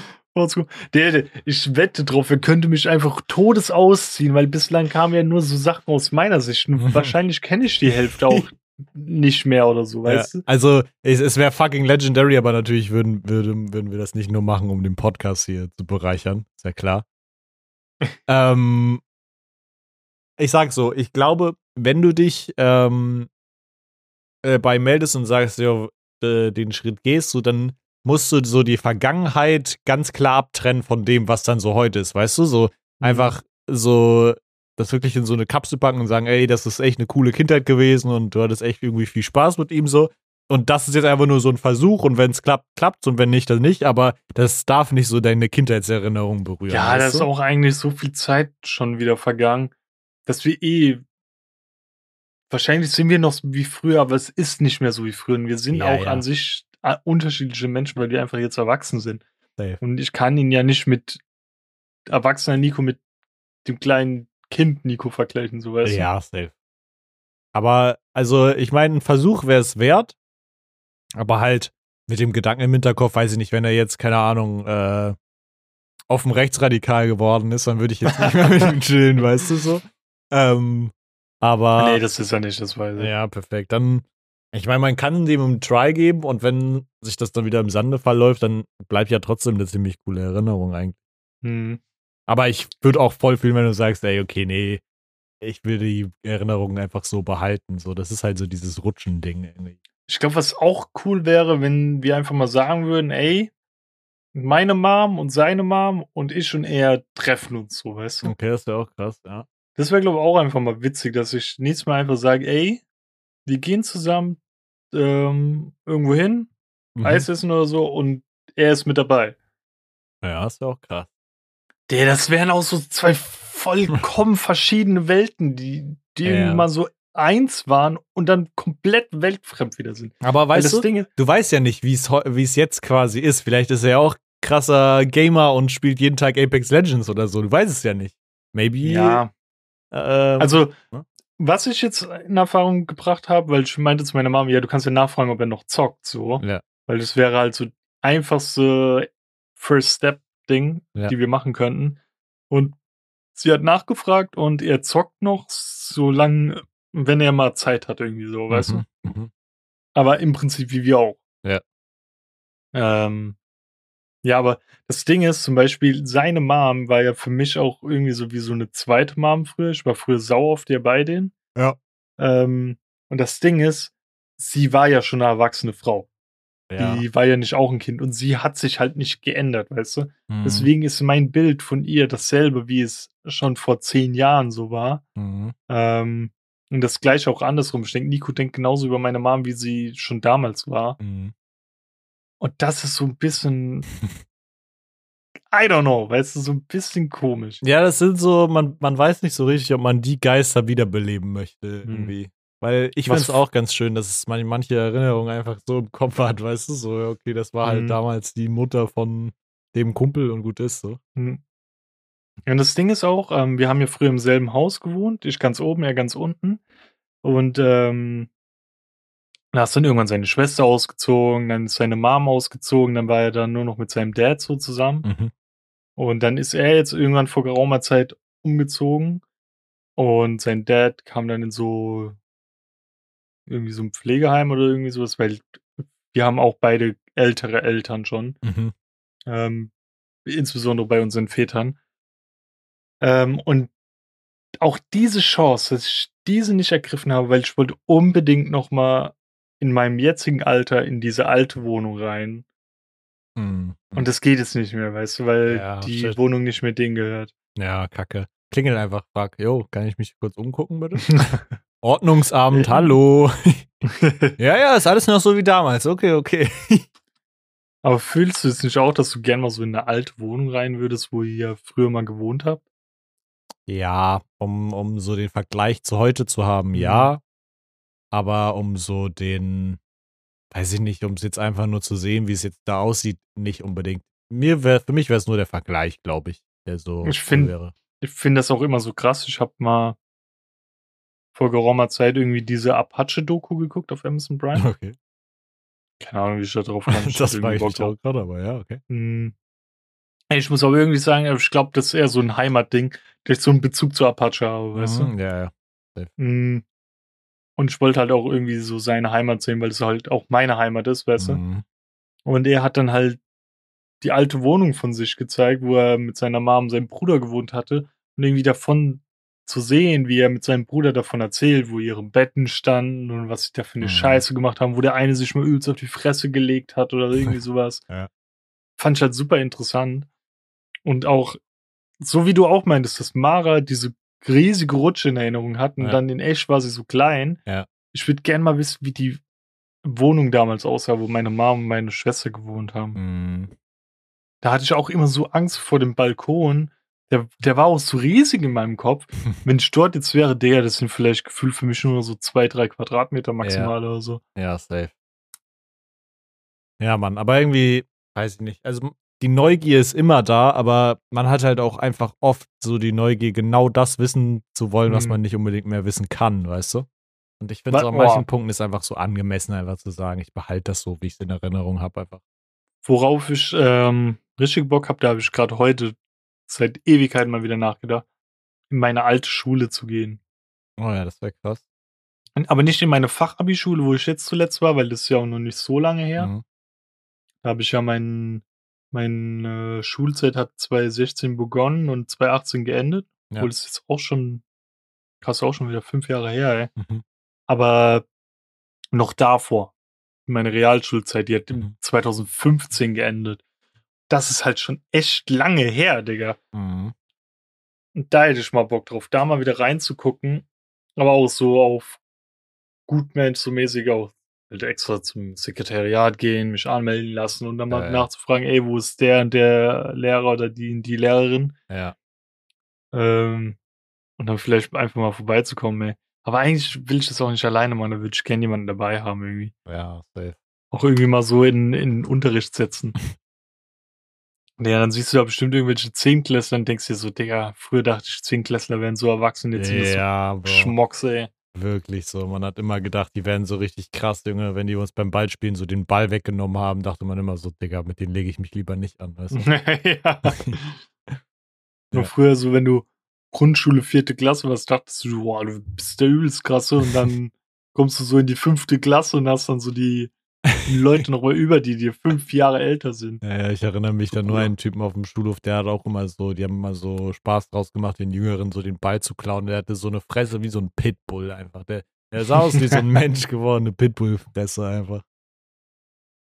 Der, ich wette drauf, er könnte mich einfach todes ausziehen, weil bislang kamen ja nur so Sachen aus meiner Sicht. Und wahrscheinlich kenne ich die Hälfte auch nicht mehr oder so, weißt
ja,
du?
Also, es, es wäre fucking legendary, aber natürlich würden, würden, würden wir das nicht nur machen, um den Podcast hier zu bereichern. Ist ja klar. ähm, ich sag so, ich glaube, wenn du dich ähm, äh, bei meldest und sagst, ja, äh, den Schritt gehst, so dann musst du so die Vergangenheit ganz klar abtrennen von dem, was dann so heute ist, weißt du? So
Mhm.
einfach so das wirklich in so eine Kapsel packen und sagen, ey, das ist echt eine coole Kindheit gewesen und du hattest echt irgendwie viel Spaß mit ihm so. Und das ist jetzt einfach nur so ein Versuch und wenn es klappt, klappt's und wenn nicht, dann nicht. Aber das darf nicht so deine Kindheitserinnerung berühren.
Ja, da ist auch eigentlich so viel Zeit schon wieder vergangen, dass wir eh. Wahrscheinlich sind wir noch wie früher, aber es ist nicht mehr so wie früher. Und wir sind
Ja,
auch
ja.
an sich äh, unterschiedliche Menschen, weil wir einfach jetzt erwachsen sind.
Safe.
Und ich kann ihn ja nicht mit erwachsener Nico mit dem kleinen Kind Nico vergleichen, so weißt
Ja, safe. Aber, also, ich meine, ein Versuch wäre es wert. Aber halt mit dem Gedanken im Hinterkopf, weiß ich nicht, wenn er jetzt, keine Ahnung, äh, offen rechtsradikal geworden ist, dann würde ich jetzt nicht mehr mit ihm chillen, weißt du so. Ähm, aber.
Nee, das ist ja nicht, das weiß ich.
ja, perfekt. Dann, ich meine, man kann dem einen Try geben und wenn sich das dann wieder im Sande verläuft, dann bleibt ja trotzdem eine ziemlich coole Erinnerung eigentlich.
Hm.
Aber ich würde auch voll fühlen, wenn du sagst, ey, okay, nee, ich will die Erinnerungen einfach so behalten. So, das ist halt so dieses Rutschen-Ding irgendwie.
Ich glaube, was auch cool wäre, wenn wir einfach mal sagen würden, ey, meine Mom und seine Mom und ich und er treffen uns so, weißt du?
Okay, das wäre auch krass, ja.
Das wäre, glaube ich, auch einfach mal witzig, dass ich nächstes Mal einfach sage, ey, wir gehen zusammen ähm, irgendwo hin,
Mhm.
Eis essen oder so und er ist mit dabei.
Ja, das wäre auch krass.
Der, das wären auch so zwei vollkommen verschiedene Welten, die, die
Ja.
mal so eins waren und dann komplett weltfremd wieder sind.
Aber weißt
das
du,
Ding
du weißt ja nicht, wie es heu- wie es jetzt quasi ist. Vielleicht ist er ja auch krasser Gamer und spielt jeden Tag Apex Legends oder so. Du weißt es ja nicht. Maybe.
ja,
Ähm,
also
ne?
was ich jetzt in Erfahrung gebracht habe, weil ich meinte zu meiner Mama, ja, du kannst ja nachfragen, ob er noch zockt, so.
Ja.
Weil das wäre halt so einfachste First Step Ding,
Ja.
die wir machen könnten. Und sie hat nachgefragt und er zockt noch, solange, wenn er mal Zeit hat, irgendwie so, weißt du?
mhm, mhm.
Aber im Prinzip wie wir auch.
Ja.
Ähm, ja, aber das Ding ist, zum Beispiel, seine Mom war ja für mich auch irgendwie so wie so eine zweite Mom früher. Ich war früher sauer auf dir bei denen.
Ja.
Ähm, und das Ding ist, sie war ja schon eine erwachsene Frau.
Ja.
Die war ja nicht auch ein Kind und sie hat sich halt nicht geändert, weißt du?
Mhm.
Deswegen ist mein Bild von ihr dasselbe, wie es schon vor zehn Jahren so war.
Mhm.
Ähm, und das gleiche auch andersrum. Ich denke, Nico denkt genauso über meine Mom, wie sie schon damals war.
Mhm.
Und das ist so ein bisschen, I don't know, weißt du, so ein bisschen komisch.
Ja, das sind so, man, man weiß nicht so richtig, ob man die Geister wiederbeleben möchte, irgendwie. Weil ich
Was
finde es auch ganz schön, dass es man manche Erinnerungen einfach so im Kopf hat, weißt du, so, okay, das war halt
Mhm.
damals die Mutter von dem Kumpel und gut ist so.
Hm. Und das Ding ist auch, ähm, wir haben ja früher im selben Haus gewohnt, ich ganz oben, er ganz unten. Und ähm, da ist dann irgendwann seine Schwester ausgezogen, dann ist seine Mom ausgezogen, dann war er dann nur noch mit seinem Dad so zusammen.
Mhm.
Und dann ist er jetzt irgendwann vor geraumer Zeit umgezogen. Und sein Dad kam dann in so irgendwie so ein Pflegeheim oder irgendwie sowas, weil wir haben auch beide ältere Eltern schon.
Mhm.
Ähm, insbesondere bei unseren Vätern. Ähm, und auch diese Chance, dass ich diese nicht ergriffen habe, weil ich wollte unbedingt noch mal in meinem jetzigen Alter in diese alte Wohnung rein.
Mhm.
Und das geht jetzt nicht mehr, weißt du, weil
Ja,
die
shit.
Wohnung nicht mehr denen gehört.
Ja, kacke. Klingel einfach, frag, yo, kann ich mich kurz umgucken, bitte? Ordnungsabend, hallo. ja, ja, ist alles noch so wie damals. Okay, okay.
Aber fühlst du es nicht auch, dass du gern mal so in eine alte Wohnung rein würdest, wo ihr früher mal gewohnt habt?
Ja, um, um so den Vergleich zu heute zu haben,
Mhm.
ja. Aber um so den, weiß ich nicht, um es jetzt einfach nur zu sehen, wie es jetzt da aussieht, nicht unbedingt. Mir wär, für mich wäre es nur der Vergleich, glaube ich, der so
Ich find-
wäre.
Ich finde das auch immer so krass. Ich habe mal vor geraumer Zeit irgendwie diese Apache-Doku geguckt auf Amazon Prime.
Okay.
Keine Ahnung, wie ich da drauf kam. Ich
das war ich auch gerade, aber ja, okay.
Hm. Ich muss aber irgendwie sagen, ich glaube, das ist eher so ein Heimatding, dass ich so einen Bezug zu Apache habe, weißt du?
Mhm, Ja, ja.
Hm. Und ich wollte halt auch irgendwie so seine Heimat sehen, weil es halt auch meine Heimat ist, weißt du?
Mhm.
Und er hat dann halt die alte Wohnung von sich gezeigt, wo er mit seiner Mom und seinem Bruder gewohnt hatte. Und irgendwie davon zu sehen, wie er mit seinem Bruder davon erzählt, wo ihre Betten standen und was sie da für eine
Mhm.
Scheiße gemacht haben, wo der eine sich mal übelst auf die Fresse gelegt hat oder irgendwie sowas.
Ja.
Fand ich halt super interessant. Und auch, so wie du auch meintest, dass Mara diese riesige Rutsche in Erinnerung hat und
Ja.
dann in echt war sie so klein.
Ja.
Ich würde gerne mal wissen, wie die Wohnung damals aussah, wo meine Mom und meine Schwester gewohnt haben.
Mhm.
Da hatte ich auch immer so Angst vor dem Balkon. Der, der war auch so riesig in meinem Kopf. Wenn ich dort jetzt wäre, der, das sind vielleicht gefühlt für mich nur so zwei, drei Quadratmeter maximal oder so.
Ja, safe. Ja, Mann, aber irgendwie, weiß ich nicht. Also die Neugier ist immer da, aber man hat halt auch einfach oft so die Neugier, genau das wissen zu wollen, was
Mhm.
man nicht unbedingt mehr wissen kann, weißt du? Und ich finde
Wa-
so an manchen
boah.
Punkten ist einfach so angemessen, einfach zu sagen, ich behalte das so, wie ich es in Erinnerung habe, einfach.
Worauf ich ähm, richtig Bock habe, da habe ich gerade heute seit Ewigkeiten mal wieder nachgedacht, in meine alte Schule zu gehen.
Oh ja, das wäre krass.
Aber nicht in meine Fachabischule, wo ich jetzt zuletzt war, weil das ist ja auch noch nicht so lange her.
Mhm.
Da habe ich ja mein, meine Schulzeit hat 2016 begonnen und 2018 geendet.
Ja.
Obwohl das jetzt auch schon, krass, auch schon wieder fünf Jahre her, ey.
Mhm.
Aber noch davor, meine Realschulzeit, die hat
Mhm.
2015 geendet. Das ist halt schon echt lange her, Digga.
Mhm.
Und da hätte ich mal Bock drauf, da mal wieder reinzugucken. Aber auch so auf Gutmensch, so mäßig auch halt extra zum Sekretariat gehen, mich anmelden lassen und dann mal
ja.
nachzufragen, ey, wo ist der und der Lehrer oder die, die Lehrerin?
Ja.
Ähm, und dann vielleicht einfach mal vorbeizukommen, ey. Aber eigentlich will ich das auch nicht alleine machen, da würde ich gerne jemanden dabei haben irgendwie.
Ja, safe.
Auch irgendwie mal so in, in Unterricht setzen. Ja, dann siehst du da bestimmt irgendwelche Zehnklässler und denkst dir so, Digga, früher dachte ich, Zehnklässler wären so erwachsen, jetzt sind das
Ja,
so
Bro.
Schmocks, ey.
Wirklich so. Man hat immer gedacht, die wären so richtig krass, Junge. Wenn die uns beim Ballspielen so den Ball weggenommen haben, dachte man immer so, Digga, mit denen lege ich mich lieber nicht an, weißt du?
ja. Nur
Ja.
früher so, wenn du Grundschule, vierte Klasse warst, dachtest du, boah, du bist der übelst krasse und dann kommst du so in die fünfte Klasse und hast dann so die Leute nochmal über, die dir fünf Jahre älter sind.
Ja, ja, ich erinnere mich da nur an einen Typen auf dem Schulhof, der hat auch immer so, die haben immer so Spaß draus gemacht, den Jüngeren so den Ball zu klauen. Der hatte so eine Fresse wie so ein Pitbull einfach. Der, der sah aus wie so ein Mensch gewordene Pitbull-Fresse einfach.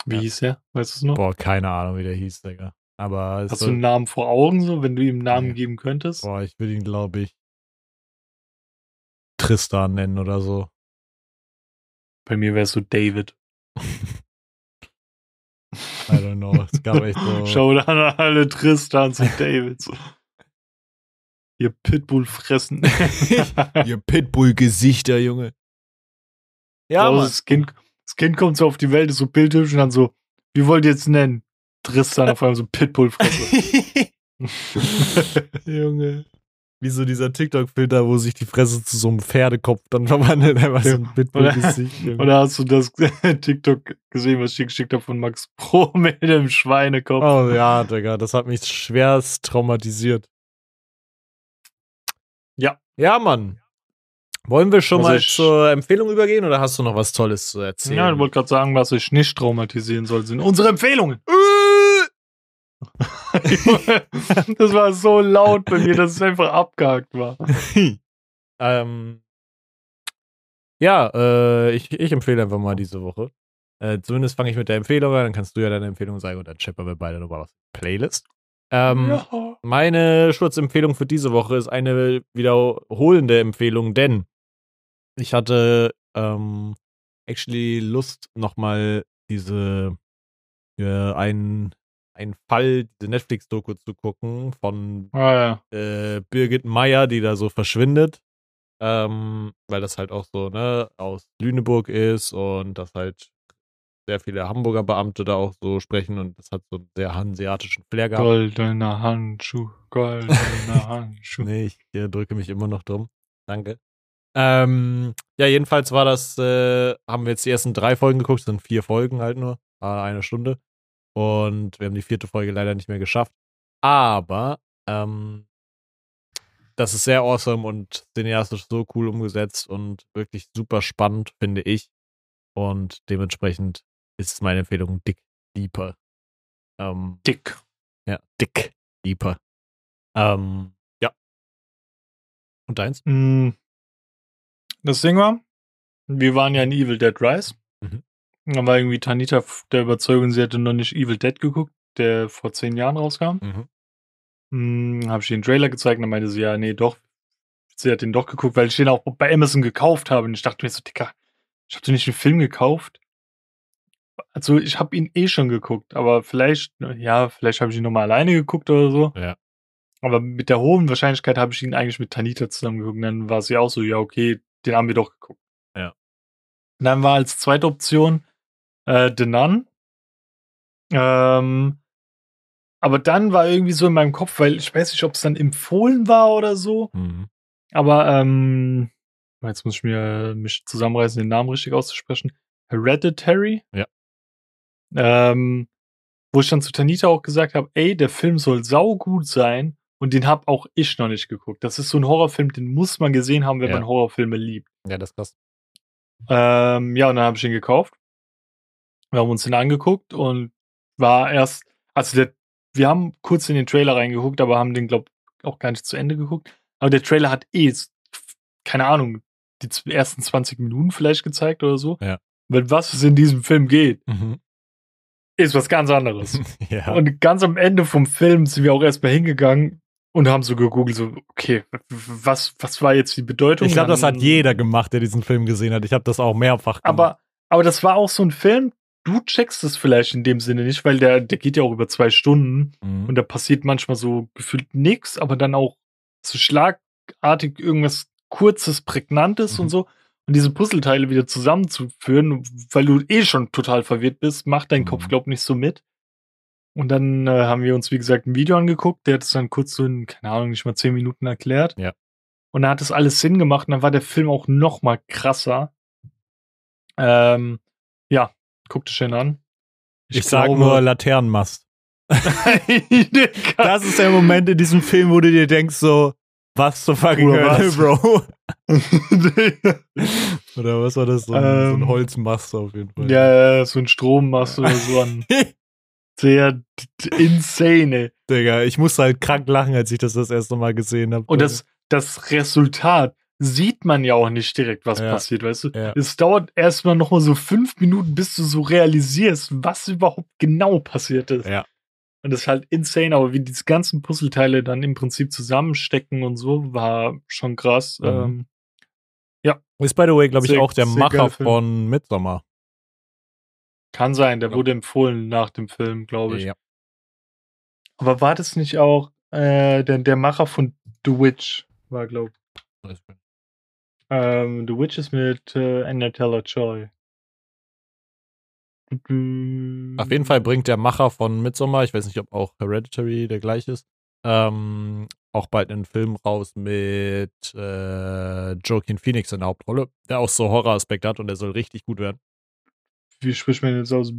Wie
Ja.
hieß der? Weißt du es noch?
Boah, keine Ahnung, wie der hieß, Digga. Aber
Hast du
war-
einen Namen vor Augen, so, wenn du ihm einen Namen
Nee.
geben könntest?
boah, ich würde ihn, glaube ich, Tristan nennen oder so.
Bei mir wäre es so David.
I don't know. Es gab echt so.
Schau dann an alle Tristans und Davids. Ihr Pitbull fressen.
Ihr Pitbull-Gesichter, Junge. Ja,
So, das, kind, das Kind kommt so auf die Welt, ist so bildhübsch und dann so, wie wollt ihr jetzt nennen? Tristan auf einmal so Pitbull-Fresse.
Junge. Wie so dieser TikTok-Filter, wo sich die Fresse zu so einem Pferdekopf dann verwandelt, einfach so ein Pitbull-Gesicht. Junge.
Oder hast du das TikTok gesehen, was ich geschickt habe von Max Pro mit dem Schweinekopf?
Oh ja, Digga, das hat mich schwerst traumatisiert.
Ja.
Ja, Mann. Wollen wir schon
Also
mal zur Empfehlung übergehen oder hast du noch was Tolles zu erzählen?
Ja, ich wollte gerade sagen, was ich nicht traumatisieren soll, sind unsere Empfehlungen. das war so laut bei mir, dass es einfach abgehakt war.
ähm, ja, äh, ich, ich empfehle einfach mal diese Woche. Äh, zumindest fange ich mit der Empfehlung an, dann kannst du ja deine Empfehlung sagen und dann chippen wir beide nochmal was. Playlist. Ähm,
ja.
Meine Schutzempfehlung für diese Woche ist eine wiederholende Empfehlung, denn ich hatte ähm, actually Lust, nochmal diese äh, einen, einen Fall, diese Netflix-Doku zu gucken von
Ah, ja.
äh, Birgit Meyer, die da so verschwindet. Ähm, weil das halt auch so, ne, aus Lüneburg ist und das halt sehr viele Hamburger Beamte da auch so sprechen und das hat so einen sehr hanseatischen Flair gehabt.
Goldener Handschuh, goldener Handschuh.
Nee, ich äh, drücke mich immer noch drum. Danke. Ähm, ja, jedenfalls war das, äh, haben wir jetzt die ersten drei Folgen geguckt, es sind vier Folgen halt nur, äh, eine Stunde. Und wir haben die vierte Folge leider nicht mehr geschafft. Aber, ähm, das ist sehr awesome und cineastisch so cool umgesetzt und wirklich super spannend, finde ich. Und dementsprechend ist meine Empfehlung Dick Deeper. Ähm,
Dick.
ja, Dick Deeper. Ähm, ja. Und deins?
Hm. Das Ding war, wir waren ja in Evil Dead Rise. Da war irgendwie Tanita der Überzeugung, sie hätte noch nicht Evil Dead geguckt, der vor zehn Jahren rauskam.
Mhm.
Hm, habe ich den Trailer gezeigt und dann meinte sie, ja, nee, doch. Sie hat den doch geguckt, weil ich den auch bei Amazon gekauft habe. Und ich dachte mir so, Dicker, ich habe dir nicht den Film gekauft. Also ich habe ihn eh schon geguckt, aber vielleicht, ja, vielleicht habe ich ihn nochmal alleine geguckt oder so.
Ja.
Aber mit der hohen Wahrscheinlichkeit habe ich ihn eigentlich mit Tanita zusammen geguckt. Und dann war sie auch so, ja, okay, den haben wir doch geguckt.
Ja.
Und dann war als zweite Option äh, The Nun. Ähm, aber dann war irgendwie so in meinem Kopf, weil ich weiß nicht, ob es dann empfohlen war oder so.
Mhm.
Aber ähm, jetzt muss ich mir mich zusammenreißen, den Namen richtig auszusprechen. Hereditary.
Ja.
Ähm, wo ich dann zu Tanita auch gesagt habe, ey, der Film soll saugut sein und den hab auch ich noch nicht geguckt. Das ist so ein Horrorfilm, den muss man gesehen haben, wenn
Ja.
man Horrorfilme liebt.
Ja, das ist krass.
Ähm, ja, und dann habe ich ihn gekauft. Wir haben uns den angeguckt und war erst, also der, wir haben kurz in den Trailer reingeguckt, aber haben den, glaub auch gar nicht zu Ende geguckt. Aber der Trailer hat eh, keine Ahnung, die ersten 20 Minuten vielleicht gezeigt oder so.
Ja.
Weil was es in diesem Film geht,
Mhm.
ist was ganz anderes.
ja.
Und ganz am Ende vom Film sind wir auch erstmal hingegangen und haben so gegoogelt, so, okay, was, was war jetzt die Bedeutung?
ich glaube, das hat jeder gemacht, der diesen Film gesehen hat. Ich habe das auch mehrfach gemacht.
Aber, aber das war auch so ein Film, du checkst es vielleicht in dem Sinne nicht, weil der, der geht ja auch über zwei Stunden
Mhm.
und da passiert manchmal so gefühlt nix, aber dann auch so schlagartig irgendwas Kurzes, Prägnantes
Mhm.
und so. Und diese Puzzleteile wieder zusammenzuführen, weil du eh schon total verwirrt bist, macht dein
Mhm.
Kopf, glaub nicht so mit. Und dann äh, haben wir uns, wie gesagt, ein Video angeguckt, der hat es dann kurz so in, keine Ahnung, nicht mal zehn Minuten erklärt.
Ja.
Und dann hat es alles Sinn gemacht und dann war der Film auch noch mal krasser. Ähm, ja, guck dich schön an.
ich sag nur Laternenmast. Das ist der Moment in diesem Film, wo du dir denkst so, was zur fucking Hölle,
was?
Bro? Oder was war das? So ein, so ein
Ähm,
Holzmast auf jeden Fall.
ja, ja, so ein Strommast oder so an. Sehr insane.
Digga, ich musste halt krank lachen, als ich das das erste Mal gesehen habe.
Und das, das Resultat sieht man ja auch nicht direkt, was
Ja.
passiert, weißt du?
Ja.
Es dauert erstmal noch mal so fünf Minuten, bis du so realisierst, was überhaupt genau passiert ist.
Ja.
Und das ist halt insane, aber wie diese ganzen Puzzleteile dann im Prinzip zusammenstecken und so, war schon krass.
Mhm.
Ähm,
Ist by the way, glaube ich,
Sehr-
auch der Macher von Midsommar.
kann sein, der
Ja.
wurde empfohlen nach dem Film, glaube ich.
Ja.
Aber war das nicht auch äh, der, der Macher von The Witch? War, glaube ich. Ähm, The Witch ist mit äh, Anya Taylor-Joy.
Auf jeden Fall bringt der Macher von Midsommar, ich weiß nicht, ob auch Hereditary der gleiche ist, ähm, auch bald einen Film raus mit äh, Joaquin Phoenix in der Hauptrolle, der auch so Horroraspekt hat und der soll richtig gut werden.
Wie spricht man jetzt aus?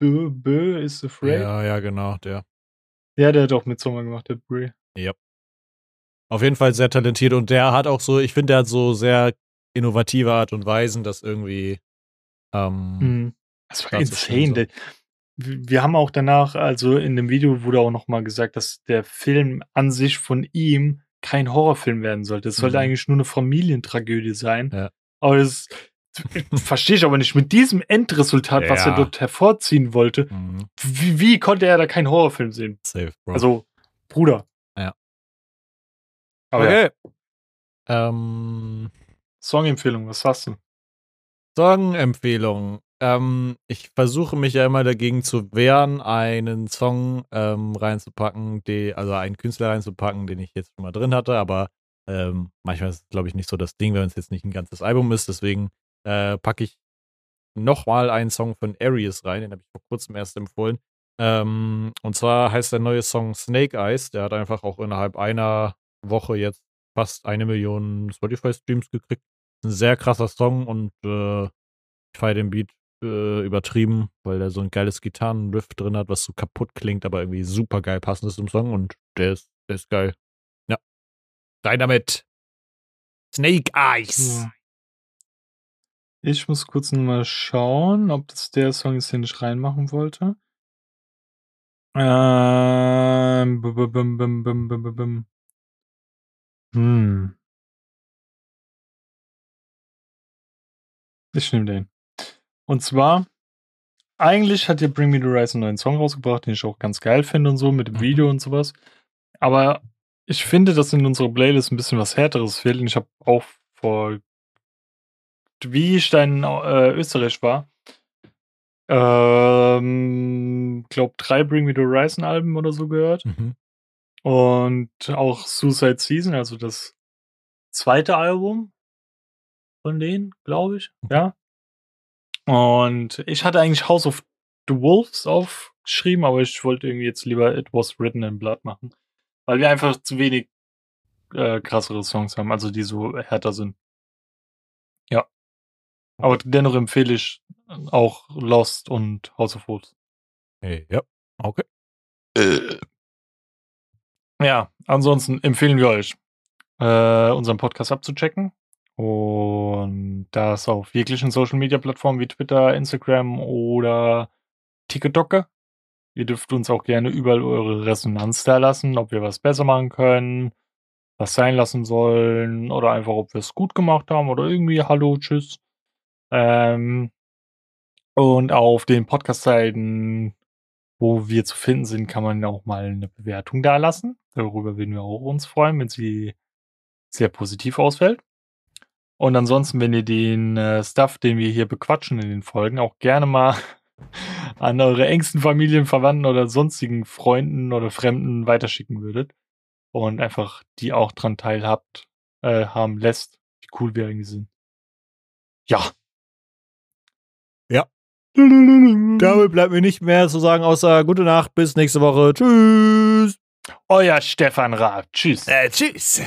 Bö, Bö is afraid? Ja.
Ja, ja, genau, der.
der hat auch mit Sommer gemacht, der Brie.
Auf jeden Fall sehr talentiert und der hat auch so, ich finde, der hat so sehr innovative Art und Weisen, das irgendwie ähm,
Mhm. Das war insane. Der- Wir haben auch danach, also in dem Video wurde auch nochmal gesagt, dass der Film an sich von ihm kein Horrorfilm werden sollte. Es sollte
Mhm.
eigentlich nur eine Familientragödie sein.
Ja.
Aber das verstehe ich aber nicht. Mit diesem Endresultat, was er
Ja.
dort hervorziehen wollte,
mhm,
wie, wie konnte er da keinen Horrorfilm sehen?
safe, Bro.
Also, Bruder.
Ja.
Aber ja,
okay. Ähm,
Songempfehlung, was hast du?
Songempfehlung. Ähm, ich versuche mich ja immer dagegen zu wehren, einen Song ähm, reinzupacken, die, also einen Künstler reinzupacken, den ich jetzt schon mal drin hatte, aber ähm, manchmal ist es, glaube ich, nicht so das Ding, wenn es jetzt nicht ein ganzes Album ist. Deswegen äh, packe ich nochmal einen Song von Arius rein, den habe ich vor kurzem erst empfohlen. Ähm, und zwar heißt der neue Song Snake Eyes. Der hat einfach auch innerhalb einer Woche jetzt fast eine Million Spotify-Streams gekriegt. Ein sehr krasser Song und äh, ich feiere den Beat äh, übertrieben, weil der so ein geiles Gitarrenriff drin hat, was so kaputt klingt, aber irgendwie super geil passend ist im Song und der ist, der ist geil. Ja. Rein damit. Snake Eyes.
Ich muss kurz noch mal schauen, ob das der Song ist, den ich reinmachen wollte. Ähm, bum, bum, bum, bum, bum, bum, hm. Ich nehme den. Und zwar, eigentlich hat ja Bring Me the Rise einen neuen Song rausgebracht, den ich auch ganz geil finde und so, mit dem
mhm.
Video und sowas. Aber ich finde, dass in unserer Playlist ein bisschen was Härteres fehlt. Und ich habe auch vor, wie ich dann in äh, Österreich war, ähm, glaub drei Bring Me the Horizon Alben oder so gehört.
Mhm.
Und auch Suicide Season, also das zweite Album von denen, glaube ich. Ja. Und ich hatte eigentlich House of the Wolves aufgeschrieben, aber ich wollte irgendwie jetzt lieber It Was Written in Blood machen. Weil wir einfach zu wenig äh, krassere Songs haben, also die so härter sind. Ja. Aber dennoch empfehle ich auch Lost und House of Wolves.
Hey, ja, okay.
Ja, ansonsten empfehlen wir euch, äh, unseren Podcast abzuchecken. Und das auf jeglichen Social Media Plattformen wie Twitter, Instagram oder TikTok. Ihr dürft uns auch gerne überall eure Resonanz da lassen, ob wir was besser machen können, was sein lassen sollen oder einfach, ob wir es gut gemacht haben oder irgendwie Hallo, Tschüss. Ähm, und auf den Podcast-Seiten, wo wir zu finden sind, kann man auch mal eine Bewertung da lassen. Darüber würden wir auch uns freuen, wenn sie sehr positiv ausfällt. Und ansonsten, wenn ihr den äh, Stuff, den wir hier bequatschen in den Folgen, auch gerne mal an eure engsten Familien, Verwandten oder sonstigen Freunden oder Fremden weiterschicken würdet und einfach die auch dran teilhabt, äh, haben lässt, wie cool wir eigentlich sind.
Ja. Damit bleibt mir nicht mehr zu sagen, außer gute Nacht, bis nächste Woche. Tschüss.
Euer Stefan Raab. Tschüss.
Äh, tschüss.